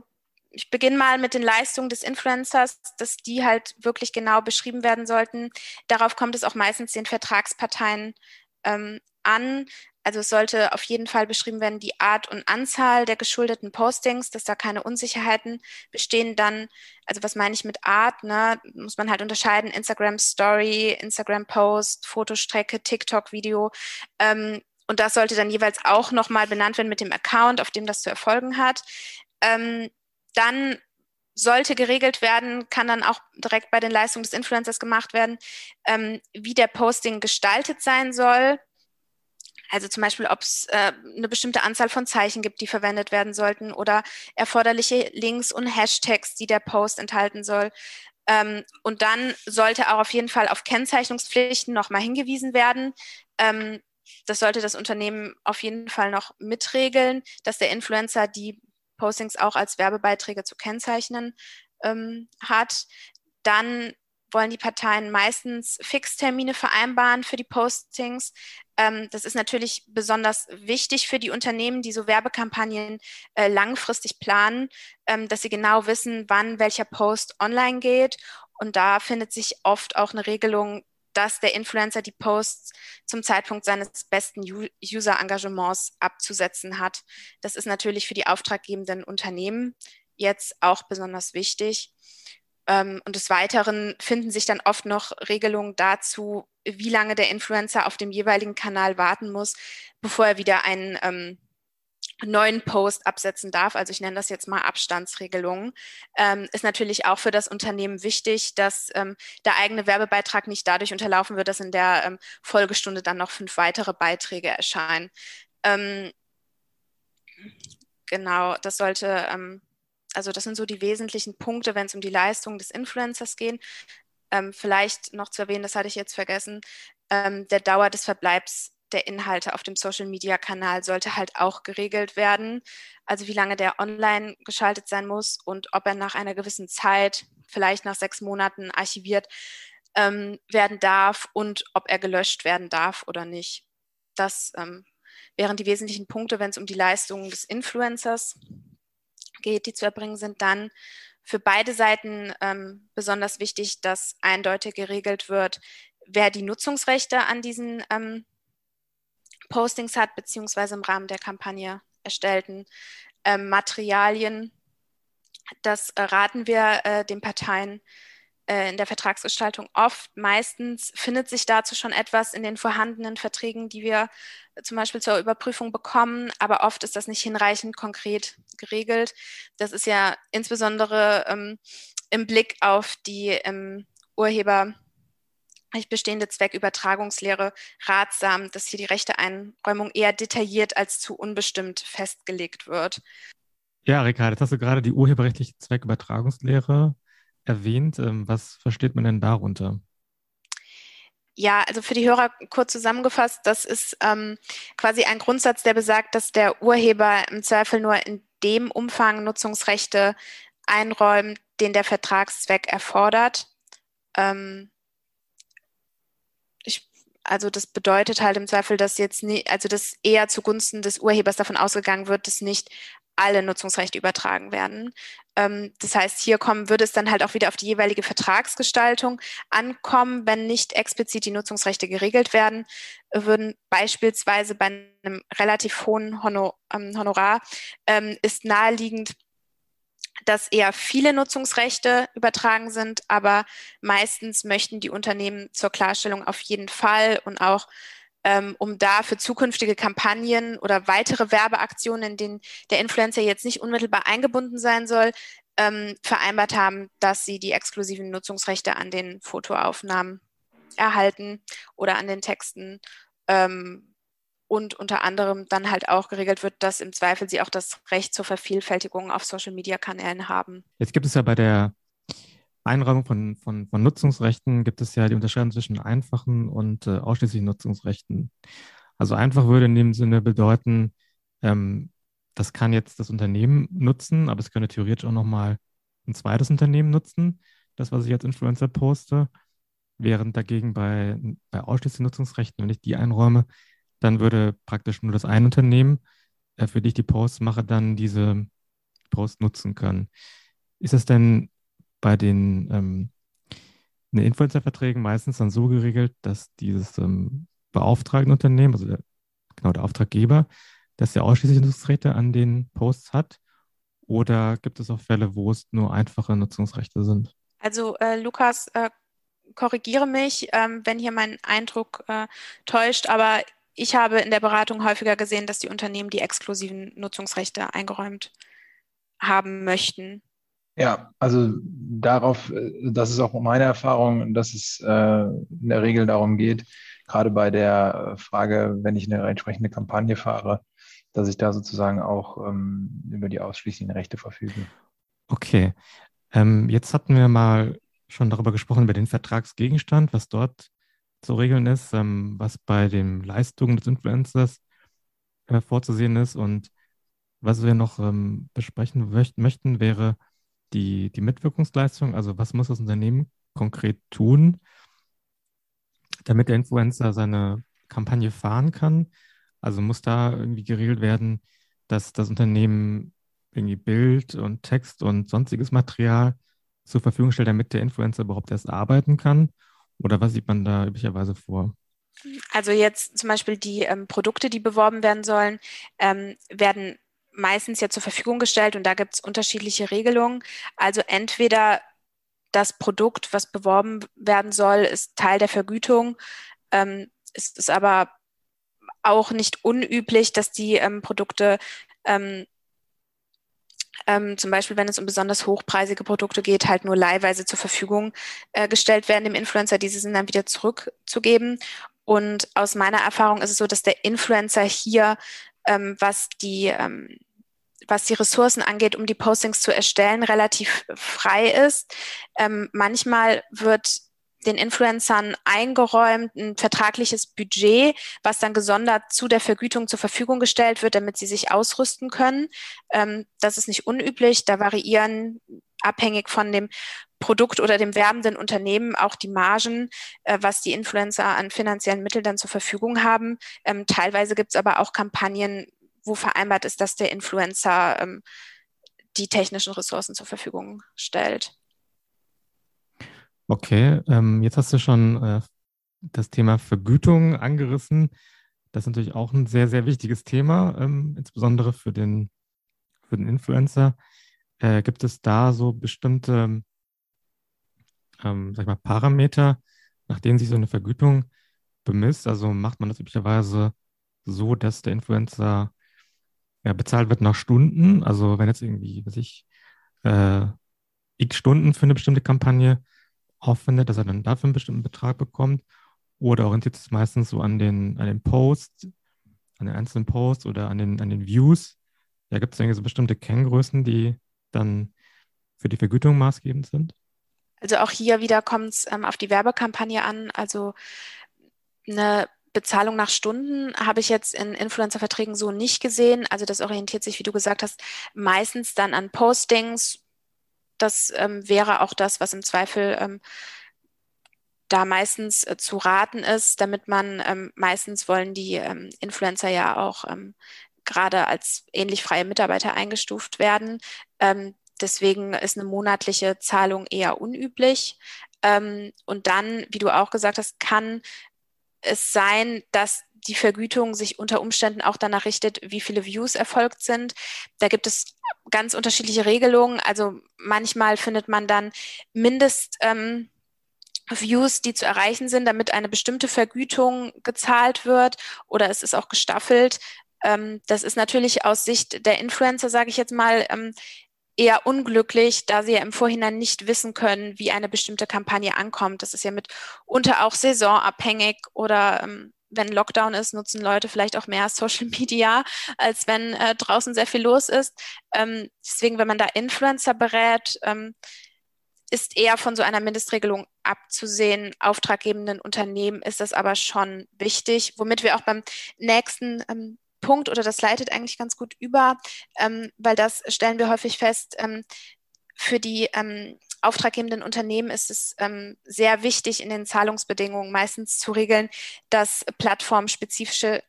ich beginne mal mit den Leistungen des Influencers, dass die halt wirklich genau beschrieben werden sollten. Darauf kommt es auch meistens den Vertragsparteien ähm, an. Also es sollte auf jeden Fall beschrieben werden, die Art und Anzahl der geschuldeten Postings, dass da keine Unsicherheiten bestehen. Dann, also was meine ich mit Art, ne, muss man halt unterscheiden, Instagram Story, Instagram Post, Fotostrecke, TikTok-Video. Ähm, und das sollte dann jeweils auch nochmal benannt werden mit dem Account, auf dem das zu erfolgen hat. Ähm, dann sollte geregelt werden, kann dann auch direkt bei den Leistungen des Influencers gemacht werden, ähm, wie der Posting gestaltet sein soll. Also zum Beispiel, ob es äh, eine bestimmte Anzahl von Zeichen gibt, die verwendet werden sollten oder erforderliche Links und Hashtags, die der Post enthalten soll. Ähm, und dann sollte auch auf jeden Fall auf Kennzeichnungspflichten nochmal hingewiesen werden. Ähm, das sollte das Unternehmen auf jeden Fall noch mitregeln, dass der Influencer die Postings auch als Werbebeiträge zu kennzeichnen ähm, hat. Dann wollen die Parteien meistens Fixtermine vereinbaren für die Postings. Ähm, das ist natürlich besonders wichtig für die Unternehmen, die so Werbekampagnen äh, langfristig planen, ähm, dass sie genau wissen, wann welcher Post online geht. Und da findet sich oft auch eine Regelung, dass der Influencer die Posts zum Zeitpunkt seines besten User-Engagements abzusetzen hat. Das ist natürlich für die auftraggebenden Unternehmen jetzt auch besonders wichtig. Ähm, und des Weiteren finden sich dann oft noch Regelungen dazu, wie lange der Influencer auf dem jeweiligen Kanal warten muss, bevor er wieder einen ähm, neuen Post absetzen darf, also ich nenne das jetzt mal Abstandsregelungen, ähm, ist natürlich auch für das Unternehmen wichtig, dass ähm, der eigene Werbebeitrag nicht dadurch unterlaufen wird, dass in der ähm, Folgestunde dann noch fünf weitere Beiträge erscheinen. Ähm, genau, das sollte also das sind so die wesentlichen Punkte, wenn es um die Leistung des Influencers geht. Ähm, vielleicht noch zu erwähnen, das hatte ich jetzt vergessen, ähm, der Dauer des Verbleibs der Inhalte auf dem Social-Media-Kanal sollte halt auch geregelt werden. Also wie lange der online geschaltet sein muss und ob er nach einer gewissen Zeit, vielleicht nach sechs Monaten archiviert ähm, werden darf und ob er gelöscht werden darf oder nicht. Das ähm, wären die wesentlichen Punkte, wenn es um die Leistungen des Influencers geht, die zu erbringen sind. Dann für beide Seiten ähm, besonders wichtig, dass eindeutig geregelt wird, wer die Nutzungsrechte an diesen ähm, Postings hat, beziehungsweise im Rahmen der Kampagne erstellten ähm, Materialien. Das äh, raten wir äh, den Parteien in der Vertragsgestaltung oft. Meistens findet sich dazu schon etwas in den vorhandenen Verträgen, die wir äh, zum Beispiel zur Überprüfung bekommen, aber oft ist das nicht hinreichend konkret geregelt. Das ist ja insbesondere ähm, im Blick auf die ähm, Urheber bestehende Zweckübertragungslehre ratsam, dass hier die Rechteeinräumung eher detailliert als zu unbestimmt festgelegt wird. Ja, Ricardo, jetzt hast du gerade die urheberrechtliche Zweckübertragungslehre erwähnt. Ähm, was versteht man denn darunter? Ja, also für die Hörer kurz zusammengefasst, das ist ähm, quasi ein Grundsatz, der besagt, dass der Urheber im Zweifel nur in dem Umfang Nutzungsrechte einräumt, den der Vertragszweck erfordert. Ähm, also das bedeutet halt im Zweifel, dass jetzt nie, also dass eher zugunsten des Urhebers davon ausgegangen wird, dass nicht alle Nutzungsrechte übertragen werden. Ähm, das heißt, hier kommen, würde es dann halt auch wieder auf die jeweilige Vertragsgestaltung ankommen, wenn nicht explizit die Nutzungsrechte geregelt werden, würden beispielsweise bei einem relativ hohen ähm, Honorar ähm, ist naheliegend, dass eher viele Nutzungsrechte übertragen sind, aber meistens möchten die Unternehmen zur Klarstellung auf jeden Fall und auch ähm, um da für zukünftige Kampagnen oder weitere Werbeaktionen, in denen der Influencer jetzt nicht unmittelbar eingebunden sein soll, ähm, vereinbart haben, dass sie die exklusiven Nutzungsrechte an den Fotoaufnahmen erhalten oder an den Texten. Ähm, und unter anderem dann halt auch geregelt wird, dass im Zweifel sie auch das Recht zur Vervielfältigung auf Social-Media-Kanälen haben. Jetzt gibt es ja bei der Einräumung von, von, von Nutzungsrechten gibt es ja die Unterscheidung zwischen einfachen und äh, ausschließlichen Nutzungsrechten. Also einfach würde in dem Sinne bedeuten, ähm, das kann jetzt das Unternehmen nutzen, aber es könnte theoretisch auch nochmal ein zweites Unternehmen nutzen, das, was ich als Influencer poste. Während dagegen bei, bei ausschließlichen Nutzungsrechten, wenn ich die einräume, dann würde praktisch nur das ein Unternehmen, äh, für die ich die Posts mache, dann diese Posts nutzen können. Ist es denn bei den, ähm, den Influencer-Verträgen meistens dann so geregelt, dass dieses ähm, beauftragende Unternehmen, also der, genau der Auftraggeber, dass er ausschließlich Nutzungsrechte an den Posts hat? Oder gibt es auch Fälle, wo es nur einfache Nutzungsrechte sind? Also äh, Lukas, äh, korrigiere mich, ähm, wenn hier mein Eindruck äh, täuscht, aber ich habe in der Beratung häufiger gesehen, dass die Unternehmen die exklusiven Nutzungsrechte eingeräumt haben möchten. Ja, also darauf, äh, das ist auch meine Erfahrung, dass es äh, in der Regel darum geht, gerade bei der Frage, wenn ich eine entsprechende Kampagne fahre, dass ich da sozusagen auch ähm, über die ausschließlichen Rechte verfüge. Okay. Ähm, jetzt hatten wir mal schon darüber gesprochen, über den Vertragsgegenstand, was dort zu regeln ist, ähm, was bei den Leistungen des Influencers äh, vorzusehen ist. Und was wir noch ähm, besprechen möchten, wäre die, die Mitwirkungsleistung. Also was muss das Unternehmen konkret tun, damit der Influencer seine Kampagne fahren kann? Also muss da irgendwie geregelt werden, dass das Unternehmen irgendwie Bild und Text und sonstiges Material zur Verfügung stellt, damit der Influencer überhaupt erst arbeiten kann? Oder was sieht man da üblicherweise vor? Also jetzt zum Beispiel die ähm, Produkte, die beworben werden sollen, ähm, werden meistens ja zur Verfügung gestellt und da gibt es unterschiedliche Regelungen. Also entweder das Produkt, was beworben werden soll, ist Teil der Vergütung. Ähm, es ist aber auch nicht unüblich, dass die ähm, Produkte ähm, ähm, zum Beispiel, wenn es um besonders hochpreisige Produkte geht, halt nur leihweise zur Verfügung äh, gestellt werden, dem Influencer diese sind dann wieder zurückzugeben. Und aus meiner Erfahrung ist es so, dass der Influencer hier, ähm, was die ähm, was die Ressourcen angeht, um die Postings zu erstellen, relativ frei ist. Ähm, manchmal wird den Influencern eingeräumt ein vertragliches Budget, was dann gesondert zu der Vergütung zur Verfügung gestellt wird, damit sie sich ausrüsten können. Ähm, das ist nicht unüblich. Da variieren abhängig von dem Produkt oder dem werbenden Unternehmen auch die Margen, äh, was die Influencer an finanziellen Mitteln dann zur Verfügung haben. Ähm, teilweise gibt es aber auch Kampagnen, wo vereinbart ist, dass der Influencer ähm, die technischen Ressourcen zur Verfügung stellt. Okay, ähm, jetzt hast du schon äh, das Thema Vergütung angerissen. Das ist natürlich auch ein sehr, sehr wichtiges Thema, ähm, insbesondere für den, für den Influencer. Äh, gibt es da so bestimmte, ähm, sag mal, Parameter, nach denen sich so eine Vergütung bemisst? Also macht man das üblicherweise so, dass der Influencer ja, bezahlt wird nach Stunden? Also wenn jetzt irgendwie, weiß ich, äh, x Stunden für eine bestimmte Kampagne aufwendet, dass er dann dafür einen bestimmten Betrag bekommt? Oder orientiert es meistens so an den, an den Posts, an den einzelnen Posts oder an den, an den Views? Ja, gibt es irgendwie so bestimmte Kenngrößen, die dann für die Vergütung maßgebend sind? Also auch hier wieder kommt es ähm, auf die Werbekampagne an. Also eine Bezahlung nach Stunden habe ich jetzt in Influencer-Verträgen so nicht gesehen. Also das orientiert sich, wie du gesagt hast, meistens dann an Postings, das ähm, wäre auch das, was im Zweifel ähm, da meistens äh, zu raten ist, damit man ähm, meistens wollen die ähm, Influencer ja auch ähm, gerade als ähnlich freie Mitarbeiter eingestuft werden. Ähm, deswegen ist eine monatliche Zahlung eher unüblich. und dann, wie du auch gesagt hast, kann es sein, dass die Vergütung sich unter Umständen auch danach richtet, wie viele Views erfolgt sind. Da gibt es ganz unterschiedliche Regelungen. Also manchmal findet man dann Mindest. Ähm, Views, die zu erreichen sind, damit eine bestimmte Vergütung gezahlt wird oder es ist auch gestaffelt. Ähm, das ist natürlich aus Sicht der Influencer, sage ich jetzt mal, ähm, eher unglücklich, da sie ja im Vorhinein nicht wissen können, wie eine bestimmte Kampagne ankommt. Das ist ja mitunter auch saisonabhängig oder ähm, wenn Lockdown ist, nutzen Leute vielleicht auch mehr Social Media, als wenn äh, draußen sehr viel los ist. Ähm, deswegen, wenn man da Influencer berät, ähm, ist eher von so einer Mindestregelung abzusehen. Auftraggebenden Unternehmen ist das aber schon wichtig, womit wir auch beim nächsten ähm, Punkt oder das leitet eigentlich ganz gut über, ähm, weil das stellen wir häufig fest, ähm, für die ähm, auftraggebenden Unternehmen ist es ähm, sehr wichtig, in den Zahlungsbedingungen meistens zu regeln, dass plattformspezifische,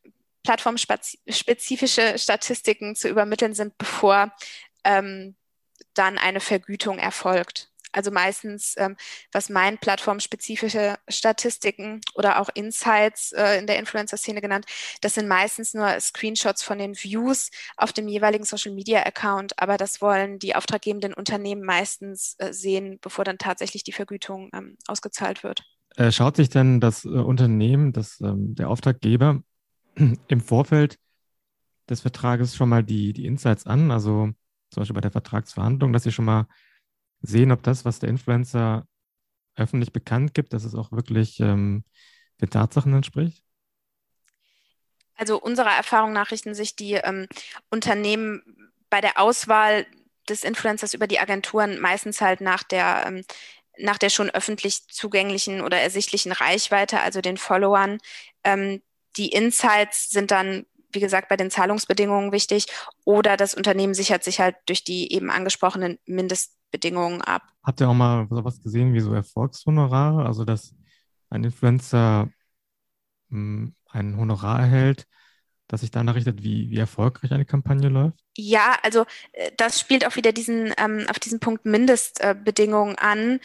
plattformspezifische Statistiken zu übermitteln sind, bevor ähm, dann eine Vergütung erfolgt. Also meistens, ähm, was meinen plattformspezifische Statistiken oder auch Insights äh, in der Influencer-Szene genannt, das sind meistens nur Screenshots von den Views auf dem jeweiligen Social-Media-Account, aber das wollen die auftraggebenden Unternehmen meistens äh, sehen, bevor dann tatsächlich die Vergütung ähm, ausgezahlt wird. Äh, schaut sich denn das äh, Unternehmen, das, ähm, der Auftraggeber im Vorfeld des Vertrages schon mal die, die Insights an, also zum Beispiel bei der Vertragsverhandlung, dass sie schon mal sehen, ob das, was der Influencer öffentlich bekannt gibt, dass es auch wirklich ähm, den Tatsachen entspricht? Also unserer Erfahrung nach richten sich die ähm, Unternehmen bei der Auswahl des Influencers über die Agenturen meistens halt nach der, ähm, nach der schon öffentlich zugänglichen oder ersichtlichen Reichweite, also den Followern. Ähm, die Insights sind dann wie gesagt, bei den Zahlungsbedingungen wichtig. Oder das Unternehmen sichert sich halt durch die eben angesprochenen Mindestbedingungen ab. Habt ihr auch mal sowas gesehen wie so Erfolgshonorare? Also, dass ein Influencer mh, hm, ein Honorar erhält, das sich danach richtet, wie, wie erfolgreich eine Kampagne läuft? Ja, also äh, das spielt auch wieder diesen, ähm, auf diesen Punkt Mindestbedingungen an.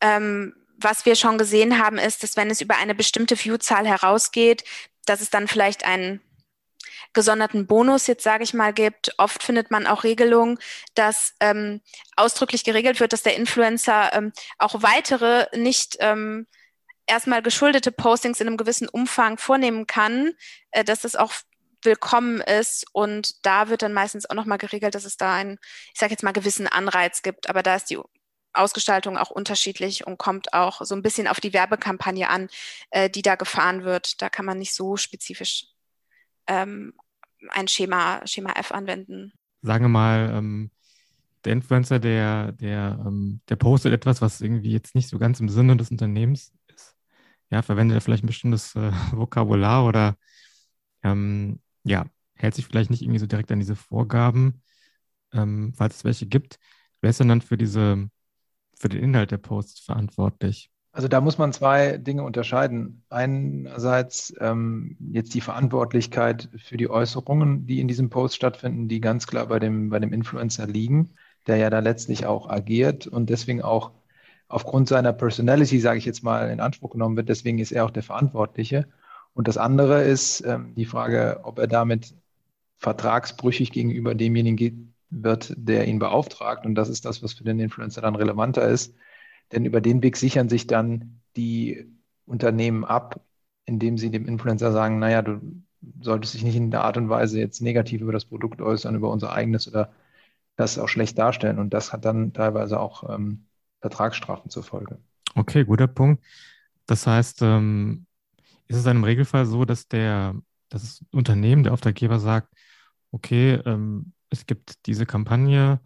Ähm, was wir schon gesehen haben, ist, dass wenn es über eine bestimmte Viewzahl herausgeht, dass es dann vielleicht ein gesonderten Bonus jetzt sage ich mal gibt. Oft findet man auch Regelungen, dass ähm, ausdrücklich geregelt wird, dass der Influencer ähm, auch weitere nicht ähm, erstmal geschuldete Postings in einem gewissen Umfang vornehmen kann, äh, dass das auch willkommen ist und da wird dann meistens auch nochmal geregelt, dass es da einen, ich sage jetzt mal, gewissen Anreiz gibt, aber da ist die Ausgestaltung auch unterschiedlich und kommt auch so ein bisschen auf die Werbekampagne an, äh, die da gefahren wird. Da kann man nicht so spezifisch ähm, ein Schema, Schema F anwenden. sagen wir mal, ähm, der Influencer, der, der, ähm, der postet etwas, was irgendwie jetzt nicht so ganz im Sinne des Unternehmens ist. Ja, verwendet er vielleicht ein bestimmtes äh, Vokabular oder ähm, ja, hält sich vielleicht nicht irgendwie so direkt an diese Vorgaben, ähm, falls es welche gibt. Wer ist denn dann für diese, für den Inhalt der Posts verantwortlich? Also da muss man zwei Dinge unterscheiden. Einerseits ähm, jetzt die Verantwortlichkeit für die Äußerungen, die in diesem Post stattfinden, die ganz klar bei dem, bei dem Influencer liegen, der ja da letztlich auch agiert und deswegen auch aufgrund seiner Personality, sage ich jetzt mal, in Anspruch genommen wird. Deswegen ist er auch der Verantwortliche. Und das andere ist ähm, die Frage, ob er damit vertragsbrüchig gegenüber demjenigen wird, der ihn beauftragt. Und das ist das, was für den Influencer dann relevanter ist denn über den Weg sichern sich dann die Unternehmen ab, indem sie dem Influencer sagen, naja, du solltest dich nicht in der Art und Weise jetzt negativ über das Produkt äußern, über unser eigenes oder das auch schlecht darstellen. Und das hat dann teilweise auch ähm, Vertragsstrafen zur Folge. Okay, guter Punkt. Das heißt, ähm, ist es dann im Regelfall so, dass der, das Unternehmen, der Auftraggeber sagt, okay, ähm, es gibt diese Kampagne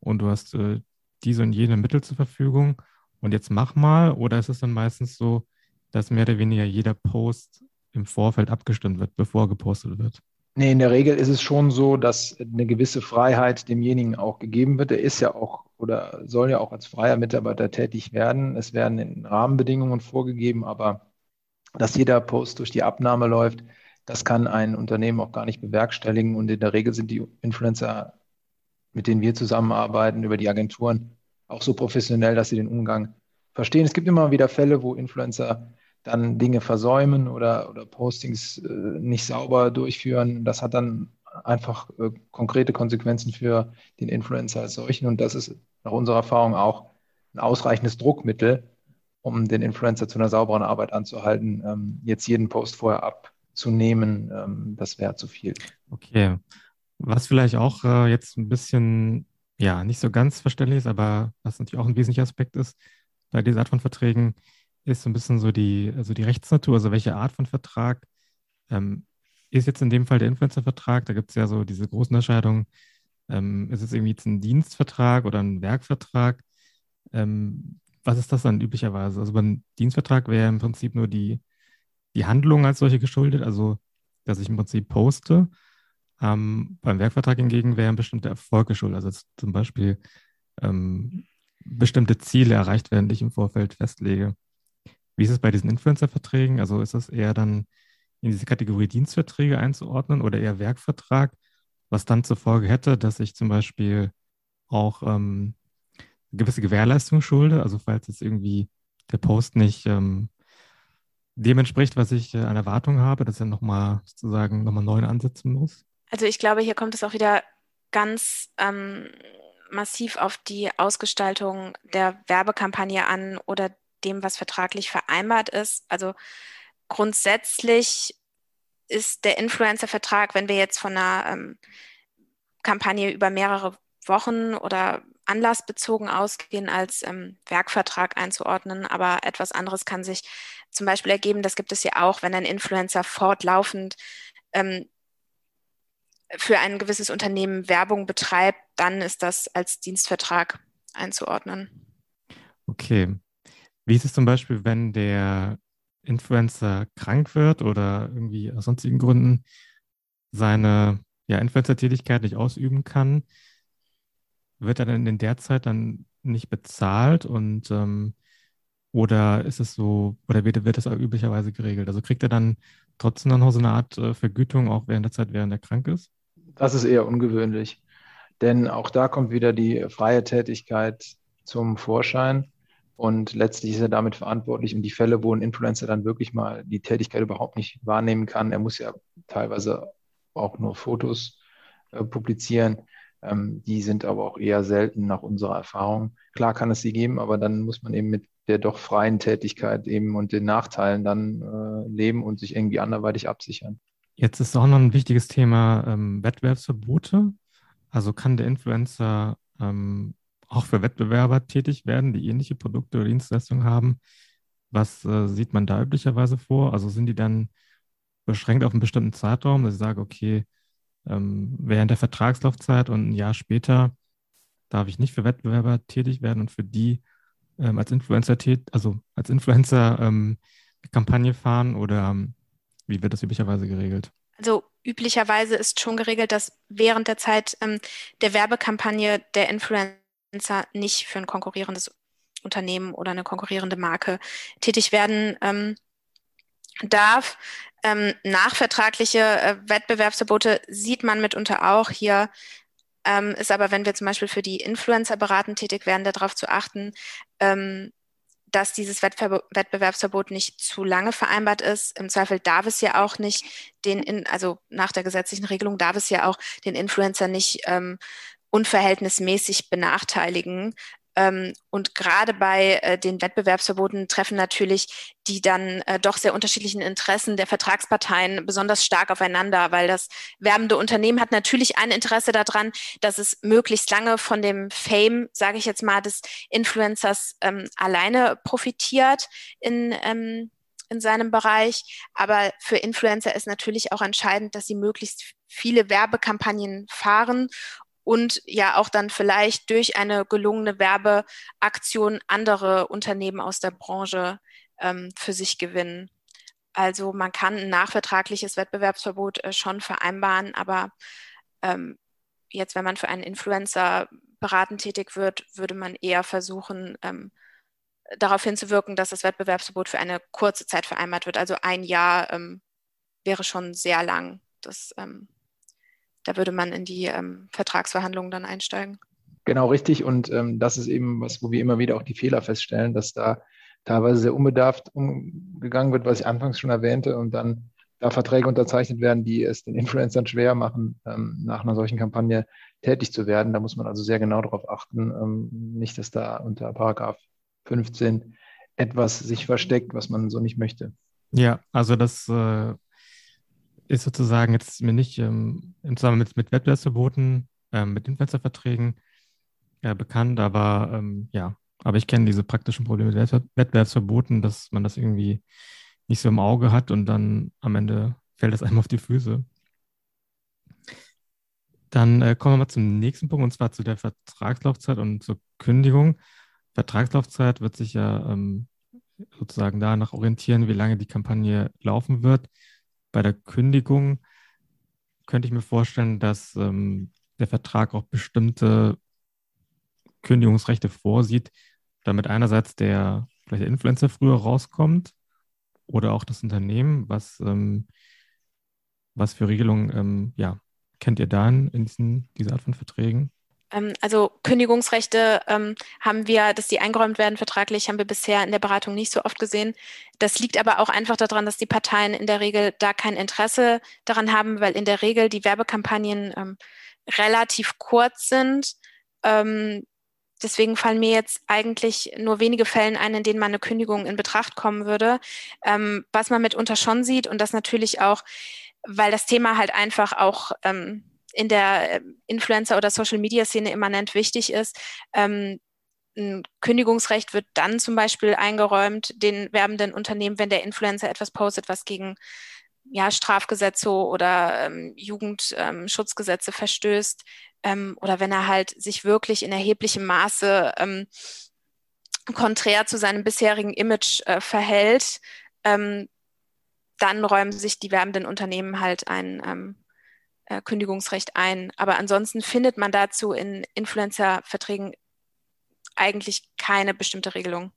und du hast äh, diese und jene Mittel zur Verfügung und jetzt mach mal? Oder ist es dann meistens so, dass mehr oder weniger jeder Post im Vorfeld abgestimmt wird, bevor gepostet wird? Nee, in der Regel ist es schon so, dass eine gewisse Freiheit demjenigen auch gegeben wird. Er ist ja auch oder soll ja auch als freier Mitarbeiter tätig werden. Es werden in Rahmenbedingungen vorgegeben, aber dass jeder Post durch die Abnahme läuft, das kann ein Unternehmen auch gar nicht bewerkstelligen. Und in der Regel sind die Influencer, mit denen wir zusammenarbeiten, über die Agenturen auch so professionell, dass sie den Umgang verstehen. Es gibt immer wieder Fälle, wo Influencer dann Dinge versäumen oder, oder Postings äh, nicht sauber durchführen. Das hat dann einfach äh, konkrete Konsequenzen für den Influencer als solchen. Und das ist nach unserer Erfahrung auch ein ausreichendes Druckmittel, um den Influencer zu einer sauberen Arbeit anzuhalten. Ähm, jetzt jeden Post vorher abzunehmen, ähm, das wäre zu viel. Okay. Was vielleicht auch äh, jetzt ein bisschen ja, nicht so ganz verständlich ist, aber was natürlich auch ein wesentlicher Aspekt ist bei dieser Art von Verträgen, ist so ein bisschen so die, also die Rechtsnatur, also welche Art von Vertrag ähm, ist jetzt in dem Fall der Influencer-Vertrag, da gibt es ja so diese großen Unterscheidungen, ähm, ist es irgendwie jetzt ein Dienstvertrag oder ein Werkvertrag? Ähm, was ist das dann üblicherweise? Also beim Dienstvertrag wäre im Prinzip nur die, die Handlung als solche geschuldet, also dass ich im Prinzip poste ähm, beim Werkvertrag hingegen wäre ein bestimmter Erfolg geschuldet, also zum Beispiel ähm, bestimmte Ziele erreicht werden, die ich im Vorfeld festlege. Wie ist es bei diesen Influencer-Verträgen? Also ist das eher dann in diese Kategorie Dienstverträge einzuordnen oder eher Werkvertrag, was dann zur Folge hätte, dass ich zum Beispiel auch ähm, gewisse Gewährleistung schulde, also falls jetzt irgendwie der Post nicht ähm, dem entspricht, was ich äh, an Erwartung habe, dass er nochmal sozusagen nochmal neu ansetzen muss? Also ich glaube, hier kommt es auch wieder ganz ähm, massiv auf die Ausgestaltung der Werbekampagne an oder dem, was vertraglich vereinbart ist. Also grundsätzlich ist der Influencer-Vertrag, wenn wir jetzt von einer ähm, Kampagne über mehrere Wochen oder anlassbezogen ausgehen, als ähm, Werkvertrag einzuordnen. Aber etwas anderes kann sich zum Beispiel ergeben, das gibt es ja auch, wenn ein Influencer fortlaufend ähm, für ein gewisses Unternehmen Werbung betreibt, dann ist das als Dienstvertrag einzuordnen. Okay. Wie ist es zum Beispiel, wenn der Influencer krank wird oder irgendwie aus sonstigen Gründen seine ja, Influencer-Tätigkeit nicht ausüben kann? Wird er dann in der Zeit dann nicht bezahlt und ähm, oder ist es so, oder wird, wird das üblicherweise geregelt? Also kriegt er dann trotzdem noch so eine Art äh, Vergütung, auch während der Zeit, während er krank ist? Das ist eher ungewöhnlich, denn auch da kommt wieder die freie Tätigkeit zum Vorschein. Und letztlich ist er damit verantwortlich. Und die Fälle, wo ein Influencer dann wirklich mal die Tätigkeit überhaupt nicht wahrnehmen kann, er muss ja teilweise auch nur Fotos äh, publizieren. Ähm, die sind aber auch eher selten nach unserer Erfahrung. Klar kann es sie geben, aber dann muss man eben mit der doch freien Tätigkeit eben und den Nachteilen dann äh, leben und sich irgendwie anderweitig absichern. Jetzt ist auch noch ein wichtiges Thema ähm, Wettbewerbsverbote. Also kann der Influencer ähm, auch für Wettbewerber tätig werden, die ähnliche Produkte oder Dienstleistungen haben. Was äh, sieht man da üblicherweise vor? Also sind die dann beschränkt auf einen bestimmten Zeitraum, dass ich sage, okay, ähm, während der Vertragslaufzeit und ein Jahr später darf ich nicht für Wettbewerber tätig werden und für die ähm, als Influencer also als Influencer ähm, Kampagne fahren oder ähm, wie wird das üblicherweise geregelt? Also üblicherweise ist schon geregelt, dass während der Zeit ähm, der Werbekampagne der Influencer nicht für ein konkurrierendes Unternehmen oder eine konkurrierende Marke tätig werden ähm, darf. Ähm, nachvertragliche äh, Wettbewerbsverbote sieht man mitunter auch hier. Ähm, ist aber, wenn wir zum Beispiel für die Influencer beraten tätig werden, darauf zu achten, ähm, dass dieses Wettver Wettbewerbsverbot nicht zu lange vereinbart ist. Im Zweifel darf es ja auch nicht den, in, also nach der gesetzlichen Regelung darf es ja auch den Influencer nicht ähm, unverhältnismäßig benachteiligen. Ähm, und gerade bei äh, den Wettbewerbsverboten treffen natürlich die dann äh, doch sehr unterschiedlichen Interessen der Vertragsparteien besonders stark aufeinander, weil das werbende Unternehmen hat natürlich ein Interesse daran, dass es möglichst lange von dem Fame, sage ich jetzt mal, des Influencers ähm, alleine profitiert in ähm, in seinem Bereich. Aber für Influencer ist natürlich auch entscheidend, dass sie möglichst viele Werbekampagnen fahren und ja auch dann vielleicht durch eine gelungene Werbeaktion andere Unternehmen aus der Branche ähm, für sich gewinnen. Also man kann ein nachvertragliches Wettbewerbsverbot äh, schon vereinbaren, aber ähm, jetzt, wenn man für einen Influencer beratend tätig wird, würde man eher versuchen, ähm, darauf hinzuwirken, dass das Wettbewerbsverbot für eine kurze Zeit vereinbart wird. Also ein Jahr ähm, wäre schon sehr lang. Das ähm, da würde man in die ähm, Vertragsverhandlungen dann einsteigen. Genau, richtig. Und ähm, das ist eben was, wo wir immer wieder auch die Fehler feststellen, dass da teilweise sehr unbedarft umgegangen wird, was ich anfangs schon erwähnte, und dann da Verträge unterzeichnet werden, die es den Influencern schwer machen, ähm, nach einer solchen Kampagne tätig zu werden. Da muss man also sehr genau darauf achten, ähm, nicht, dass da unter Paragraph 15 etwas sich versteckt, was man so nicht möchte. Ja, also das äh, ist sozusagen jetzt mir nicht ähm, im Zusammenhang mit, mit Wettbewerbsverboten, ähm, mit Influencerverträgen äh, bekannt, aber ähm, ja, aber ich kenne diese praktischen Probleme mit Wettbewerbsverboten, dass man das irgendwie nicht so im Auge hat und dann am Ende fällt das einem auf die Füße. Dann äh, kommen wir mal zum nächsten Punkt und zwar zu der Vertragslaufzeit und zur Kündigung. Vertragslaufzeit wird sich ja ähm, sozusagen danach orientieren, wie lange die Kampagne laufen wird bei der Kündigung könnte ich mir vorstellen, dass ähm, der Vertrag auch bestimmte Kündigungsrechte vorsieht, damit einerseits der vielleicht der Influencer früher rauskommt oder auch das Unternehmen, was, ähm, was für Regelungen ähm, ja, kennt ihr da in diesen, dieser Art von Verträgen? Ähm, also Kündigungsrechte ähm, haben wir, dass die eingeräumt werden vertraglich, haben wir bisher in der Beratung nicht so oft gesehen. Das liegt aber auch einfach daran, dass die Parteien in der Regel da kein Interesse daran haben, weil in der Regel die Werbekampagnen ähm, relativ kurz sind. Ähm, deswegen fallen mir jetzt eigentlich nur wenige Fälle ein, in denen man eine Kündigung in Betracht kommen würde. Ähm, was man mitunter schon sieht und das natürlich auch, weil das Thema halt einfach auch ähm, in der äh, Influencer- oder Social-Media-Szene immanent wichtig ist. Ähm, ein Kündigungsrecht wird dann zum Beispiel eingeräumt den werbenden Unternehmen, wenn der Influencer etwas postet, was gegen ja, Strafgesetze oder ähm, Jugendschutzgesetze ähm, verstößt ähm, oder wenn er halt sich wirklich in erheblichem Maße ähm, konträr zu seinem bisherigen Image äh, verhält, ähm, dann räumen sich die werbenden Unternehmen halt ein ähm, äh, Kündigungsrecht ein. Aber ansonsten findet man dazu in Influencer-Verträgen eigentlich keine bestimmte Regelung.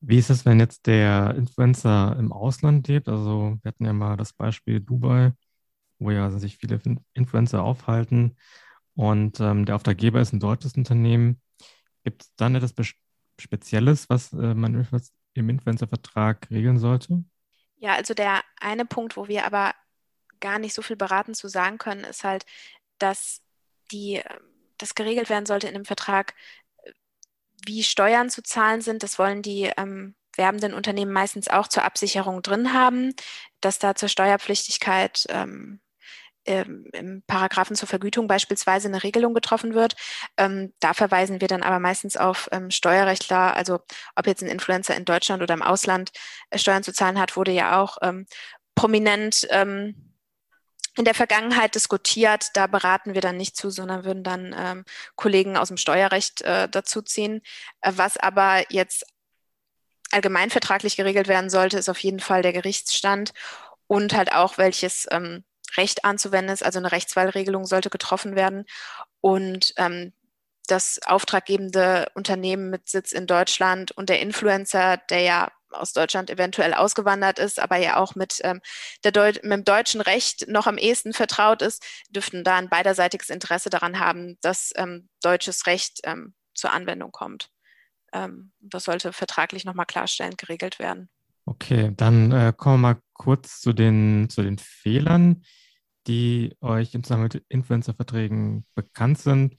Wie ist es, wenn jetzt der Influencer im Ausland lebt? Also wir hatten ja mal das Beispiel Dubai, wo ja sich viele Influencer aufhalten und ähm, der Auftraggeber ist ein deutsches Unternehmen. Gibt es dann etwas Spezielles, was äh, man im Influencer-Vertrag regeln sollte? Ja, also der eine Punkt, wo wir aber gar nicht so viel beraten zu sagen können, ist halt, dass die, das geregelt werden sollte in dem Vertrag, wie Steuern zu zahlen sind. Das wollen die ähm, werbenden Unternehmen meistens auch zur Absicherung drin haben, dass da zur Steuerpflichtigkeit ähm, im Paragraphen zur Vergütung beispielsweise eine Regelung getroffen wird. Ähm, da verweisen wir dann aber meistens auf ähm, Steuerrechtler, also ob jetzt ein Influencer in Deutschland oder im Ausland äh, Steuern zu zahlen hat, wurde ja auch ähm, prominent ähm, in der Vergangenheit diskutiert. Da beraten wir dann nicht zu, sondern würden dann ähm, Kollegen aus dem Steuerrecht äh, dazu ziehen. Äh, was aber jetzt allgemeinvertraglich geregelt werden sollte, ist auf jeden Fall der Gerichtsstand und halt auch, welches ähm, Recht anzuwenden ist. Also eine Rechtswahlregelung sollte getroffen werden. Und ähm, das auftraggebende Unternehmen mit Sitz in Deutschland und der Influencer, der ja aus Deutschland eventuell ausgewandert ist, aber ja auch mit, ähm, der Deu mit dem deutschen Recht noch am ehesten vertraut ist, dürften da ein beiderseitiges Interesse daran haben, dass ähm, deutsches Recht ähm, zur Anwendung kommt. Ähm, das sollte vertraglich nochmal klarstellend geregelt werden. Okay, dann äh, kommen wir mal kurz zu den, zu den Fehlern, die euch im Zusammenhang mit Influencer-Verträgen bekannt sind.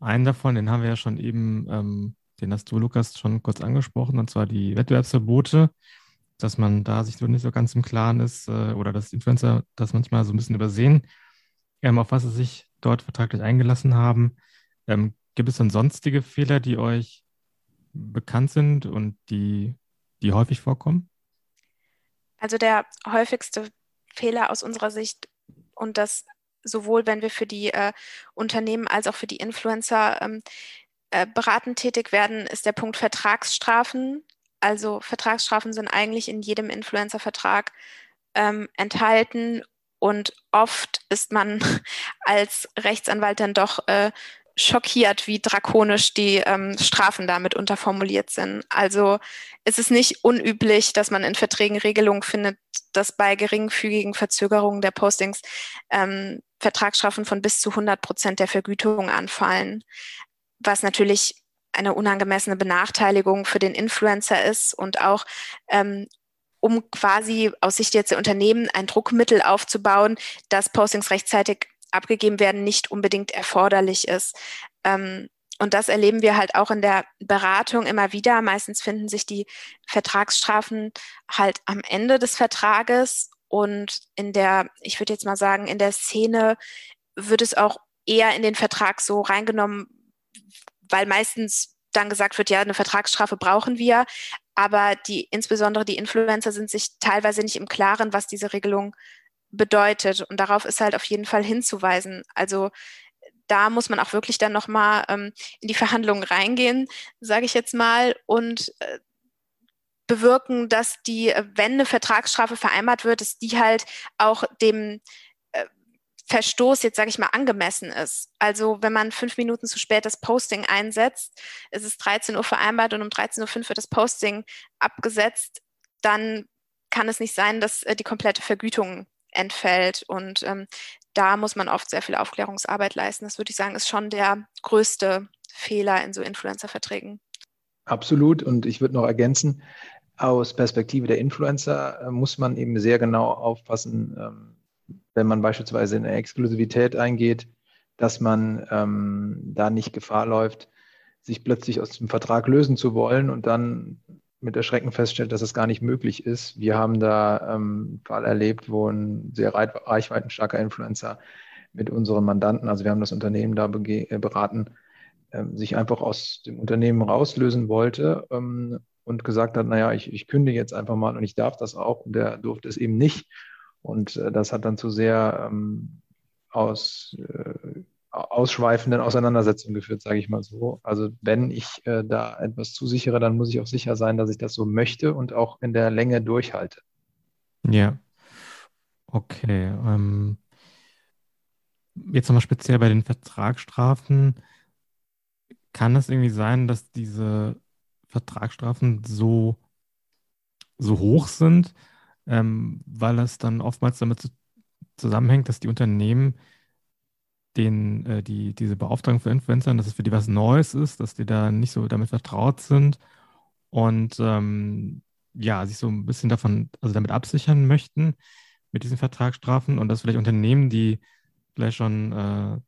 Einen davon, den haben wir ja schon eben, ähm, den hast du, Lukas, schon kurz angesprochen, und zwar die Wettbewerbsverbote, dass man da sich so nicht so ganz im Klaren ist äh, oder dass Influencer das manchmal so ein bisschen übersehen, ähm, auf was sie sich dort vertraglich eingelassen haben. Ähm, gibt es dann sonstige Fehler, die euch bekannt sind und die, die häufig vorkommen? Also der häufigste Fehler aus unserer Sicht und das sowohl wenn wir für die äh, Unternehmen als auch für die Influencer ähm, äh, beratend tätig werden, ist der Punkt Vertragsstrafen. Also Vertragsstrafen sind eigentlich in jedem Influencer-Vertrag ähm, enthalten und oft ist man als Rechtsanwalt dann doch äh, schockiert, wie drakonisch die ähm, Strafen damit unterformuliert sind. Also es ist nicht unüblich, dass man in Verträgen Regelungen findet, dass bei geringfügigen Verzögerungen der Postings ähm, Vertragsstrafen von bis zu 100 Prozent der Vergütung anfallen, was natürlich eine unangemessene Benachteiligung für den Influencer ist und auch ähm, um quasi aus Sicht jetzt der Unternehmen ein Druckmittel aufzubauen, dass Postings rechtzeitig abgegeben werden, nicht unbedingt erforderlich ist. Ähm, und das erleben wir halt auch in der Beratung immer wieder. Meistens finden sich die Vertragsstrafen halt am Ende des Vertrages und in der, ich würde jetzt mal sagen, in der Szene wird es auch eher in den Vertrag so reingenommen, weil meistens dann gesagt wird, ja, eine Vertragsstrafe brauchen wir. Aber die, insbesondere die Influencer sind sich teilweise nicht im Klaren, was diese Regelung bedeutet. Und darauf ist halt auf jeden Fall hinzuweisen. Also da muss man auch wirklich dann nochmal ähm, in die Verhandlungen reingehen, sage ich jetzt mal, und äh, bewirken, dass die, äh, wenn eine Vertragsstrafe vereinbart wird, dass die halt auch dem Verstoß jetzt, sage ich mal, angemessen ist. Also wenn man fünf Minuten zu spät das Posting einsetzt, es ist 13 Uhr vereinbart und um 13.05 Uhr wird das Posting abgesetzt, dann kann es nicht sein, dass äh, die komplette Vergütung entfällt. Und ähm, da muss man oft sehr viel Aufklärungsarbeit leisten. Das würde ich sagen, ist schon der größte Fehler in so Influencer-Verträgen. Absolut. Und ich würde noch ergänzen, aus Perspektive der Influencer äh, muss man eben sehr genau aufpassen, ähm, wenn man beispielsweise in eine Exklusivität eingeht, dass man ähm, da nicht Gefahr läuft, sich plötzlich aus dem Vertrag lösen zu wollen und dann mit Erschrecken feststellt, dass es gar nicht möglich ist. Wir haben da ähm, einen Fall erlebt, wo ein sehr reichweitenstarker Influencer mit unseren Mandanten, also wir haben das Unternehmen da äh, beraten, äh, sich einfach aus dem Unternehmen rauslösen wollte ähm, und gesagt hat, naja, ich, ich kündige jetzt einfach mal und ich darf das auch. Und der durfte es eben nicht. Und äh, das hat dann zu sehr ähm, aus, äh, ausschweifenden Auseinandersetzungen geführt, sage ich mal so. Also wenn ich äh, da etwas zusichere, dann muss ich auch sicher sein, dass ich das so möchte und auch in der Länge durchhalte. Ja. Okay. Ähm, jetzt nochmal speziell bei den Vertragsstrafen. Kann es irgendwie sein, dass diese Vertragsstrafen so, so hoch sind, ähm, weil es dann oftmals damit zusammenhängt, dass die Unternehmen den, äh, die, diese Beauftragung für Influencer, dass es für die was Neues ist, dass die da nicht so damit vertraut sind und ähm, ja, sich so ein bisschen davon, also damit absichern möchten mit diesen Vertragsstrafen und dass vielleicht Unternehmen, die vielleicht schon äh,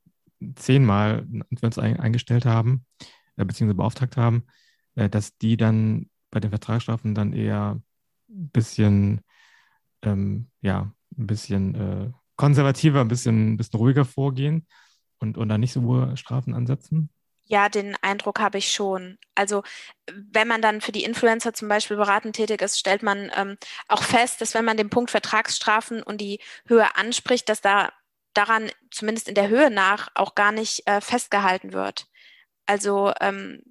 zehnmal Influencer ein, eingestellt haben, äh, beziehungsweise beauftragt haben, äh, dass die dann bei den Vertragsstrafen dann eher ein bisschen, ähm, ja, ein bisschen äh, konservativer, ein bisschen, ein bisschen ruhiger vorgehen und, und dann nicht so hohe Strafen ansetzen? Ja, den Eindruck habe ich schon. Also wenn man dann für die Influencer zum Beispiel beratend tätig ist, stellt man ähm, auch fest, dass wenn man den Punkt Vertragsstrafen und die Höhe anspricht, dass da daran zumindest in der Höhe nach auch gar nicht äh, festgehalten wird. Also ähm,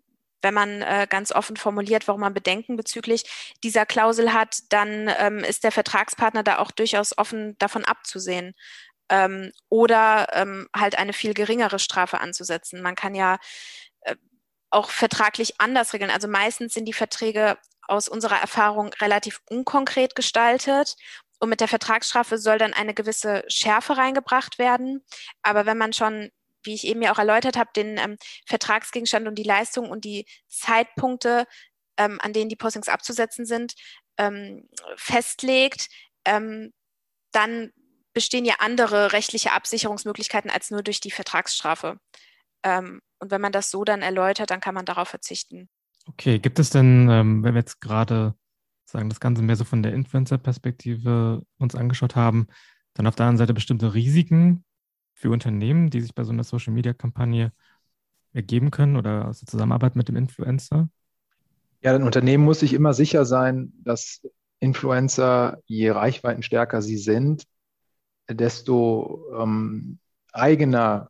wenn man äh, ganz offen formuliert, warum man Bedenken bezüglich dieser Klausel hat, dann ähm, ist der Vertragspartner da auch durchaus offen davon abzusehen ähm, oder ähm, halt eine viel geringere Strafe anzusetzen. Man kann ja äh, auch vertraglich anders regeln. Also meistens sind die Verträge aus unserer Erfahrung relativ unkonkret gestaltet. Und mit der Vertragsstrafe soll dann eine gewisse Schärfe reingebracht werden. Aber wenn man schon, wie ich eben ja auch erläutert habe, den ähm, Vertragsgegenstand und die Leistung und die Zeitpunkte, ähm, an denen die Postings abzusetzen sind, ähm, festlegt, ähm, dann bestehen ja andere rechtliche Absicherungsmöglichkeiten als nur durch die Vertragsstrafe. Ähm, und wenn man das so dann erläutert, dann kann man darauf verzichten. Okay, gibt es denn, ähm, wenn wir jetzt gerade sagen, das Ganze mehr so von der Influencer-Perspektive uns angeschaut haben, dann auf der anderen Seite bestimmte Risiken für Unternehmen, die sich bei so einer Social-Media-Kampagne ergeben können oder aus der Zusammenarbeit mit dem Influencer? Ja, ein Unternehmen muss sich immer sicher sein, dass Influencer, je reichweitenstärker sie sind, desto ähm, eigener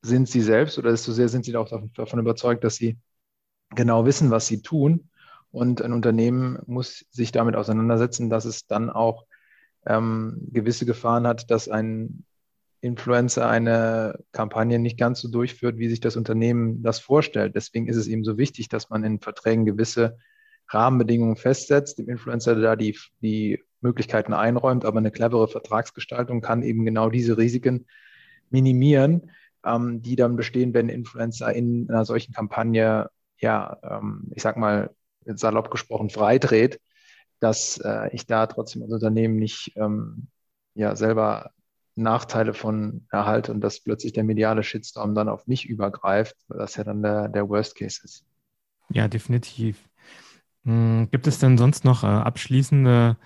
sind sie selbst oder desto sehr sind sie auch davon überzeugt, dass sie genau wissen, was sie tun. Und ein Unternehmen muss sich damit auseinandersetzen, dass es dann auch ähm, gewisse Gefahren hat, dass ein Influencer eine Kampagne nicht ganz so durchführt, wie sich das Unternehmen das vorstellt. Deswegen ist es eben so wichtig, dass man in Verträgen gewisse Rahmenbedingungen festsetzt, dem Influencer da die, die Möglichkeiten einräumt, aber eine clevere Vertragsgestaltung kann eben genau diese Risiken minimieren, ähm, die dann bestehen, wenn Influencer in einer solchen Kampagne, ja, ähm, ich sag mal, salopp gesprochen, freidreht, dass äh, ich da trotzdem als Unternehmen nicht ähm, ja, selber Nachteile von erhalte und dass plötzlich der mediale Shitstorm dann auf mich übergreift, was ja dann der, der Worst Case ist. Ja, definitiv. Hm, gibt es denn sonst noch äh, abschließende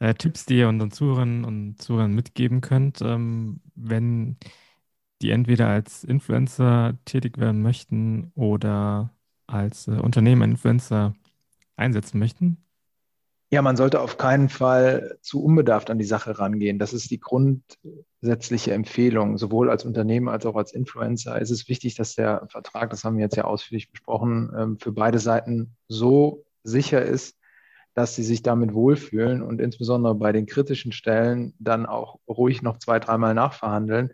äh, Tipps, die ihr unseren Zuhörern und Zuhörern mitgeben könnt, ähm, wenn die entweder als Influencer tätig werden möchten oder als äh, Unternehmen Influencer einsetzen möchten? Ja, man sollte auf keinen Fall zu unbedarft an die Sache rangehen. Das ist die grundsätzliche Empfehlung. Sowohl als Unternehmen als auch als Influencer ist es wichtig, dass der Vertrag, das haben wir jetzt ja ausführlich besprochen, ähm, für beide Seiten so sicher ist, dass sie sich damit wohlfühlen und insbesondere bei den kritischen Stellen dann auch ruhig noch zwei, dreimal nachverhandeln.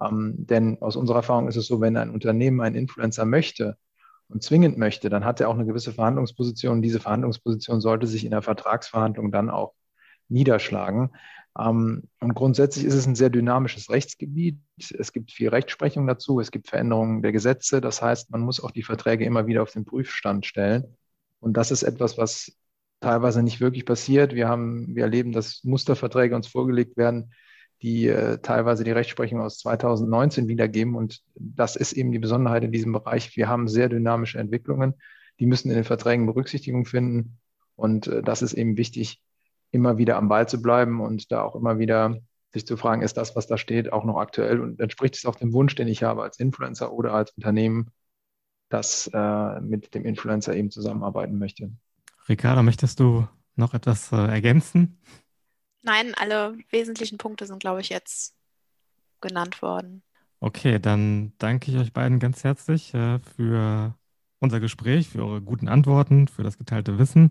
Ähm, denn aus unserer Erfahrung ist es so, wenn ein Unternehmen einen Influencer möchte und zwingend möchte, dann hat er auch eine gewisse Verhandlungsposition. Diese Verhandlungsposition sollte sich in der Vertragsverhandlung dann auch niederschlagen. Ähm, und grundsätzlich ist es ein sehr dynamisches Rechtsgebiet. Es gibt viel Rechtsprechung dazu, es gibt Veränderungen der Gesetze. Das heißt, man muss auch die Verträge immer wieder auf den Prüfstand stellen. Und das ist etwas, was teilweise nicht wirklich passiert. Wir haben, wir erleben, dass Musterverträge uns vorgelegt werden, die äh, teilweise die Rechtsprechung aus 2019 wiedergeben. Und das ist eben die Besonderheit in diesem Bereich. Wir haben sehr dynamische Entwicklungen. Die müssen in den Verträgen Berücksichtigung finden. Und äh, das ist eben wichtig, immer wieder am Ball zu bleiben und da auch immer wieder sich zu fragen, ist das, was da steht, auch noch aktuell und entspricht es auch dem Wunsch, den ich habe als Influencer oder als Unternehmen, das äh, mit dem Influencer eben zusammenarbeiten möchte. Ricardo, möchtest du noch etwas äh, ergänzen? Nein, alle wesentlichen Punkte sind, glaube ich, jetzt genannt worden. Okay, dann danke ich euch beiden ganz herzlich äh, für unser Gespräch, für eure guten Antworten, für das geteilte Wissen.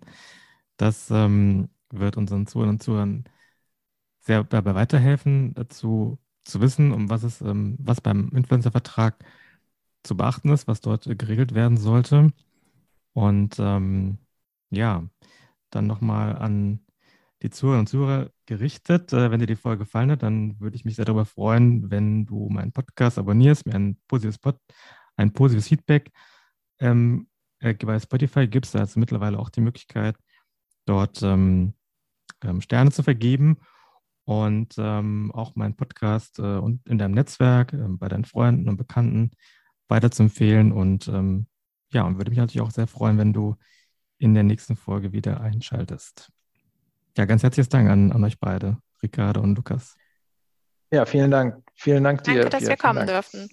Das ähm, wird unseren Zuhörern und Zuhörern sehr dabei weiterhelfen, dazu zu wissen, um was es, ähm, was beim Influencer-Vertrag zu beachten ist, was dort äh, geregelt werden sollte. Und ähm, ja, dann nochmal an die Zuhörer und Zuhörer gerichtet. Äh, wenn dir die Folge gefallen hat, dann würde ich mich sehr darüber freuen, wenn du meinen Podcast abonnierst, mir ein positives, Pod, ein positives Feedback ähm, äh, bei Spotify gibst. Da hast du mittlerweile auch die Möglichkeit, dort ähm, ähm, Sterne zu vergeben und ähm, auch meinen Podcast äh, und in deinem Netzwerk, äh, bei deinen Freunden und Bekannten weiterzuempfehlen. Und ähm, ja, und würde mich natürlich auch sehr freuen, wenn du in der nächsten Folge wieder einschaltest. Ja, ganz herzliches Dank an, an euch beide, Ricardo und Lukas. Ja, vielen Dank. Vielen Dank dir. Danke, dass wir kommen dürfen.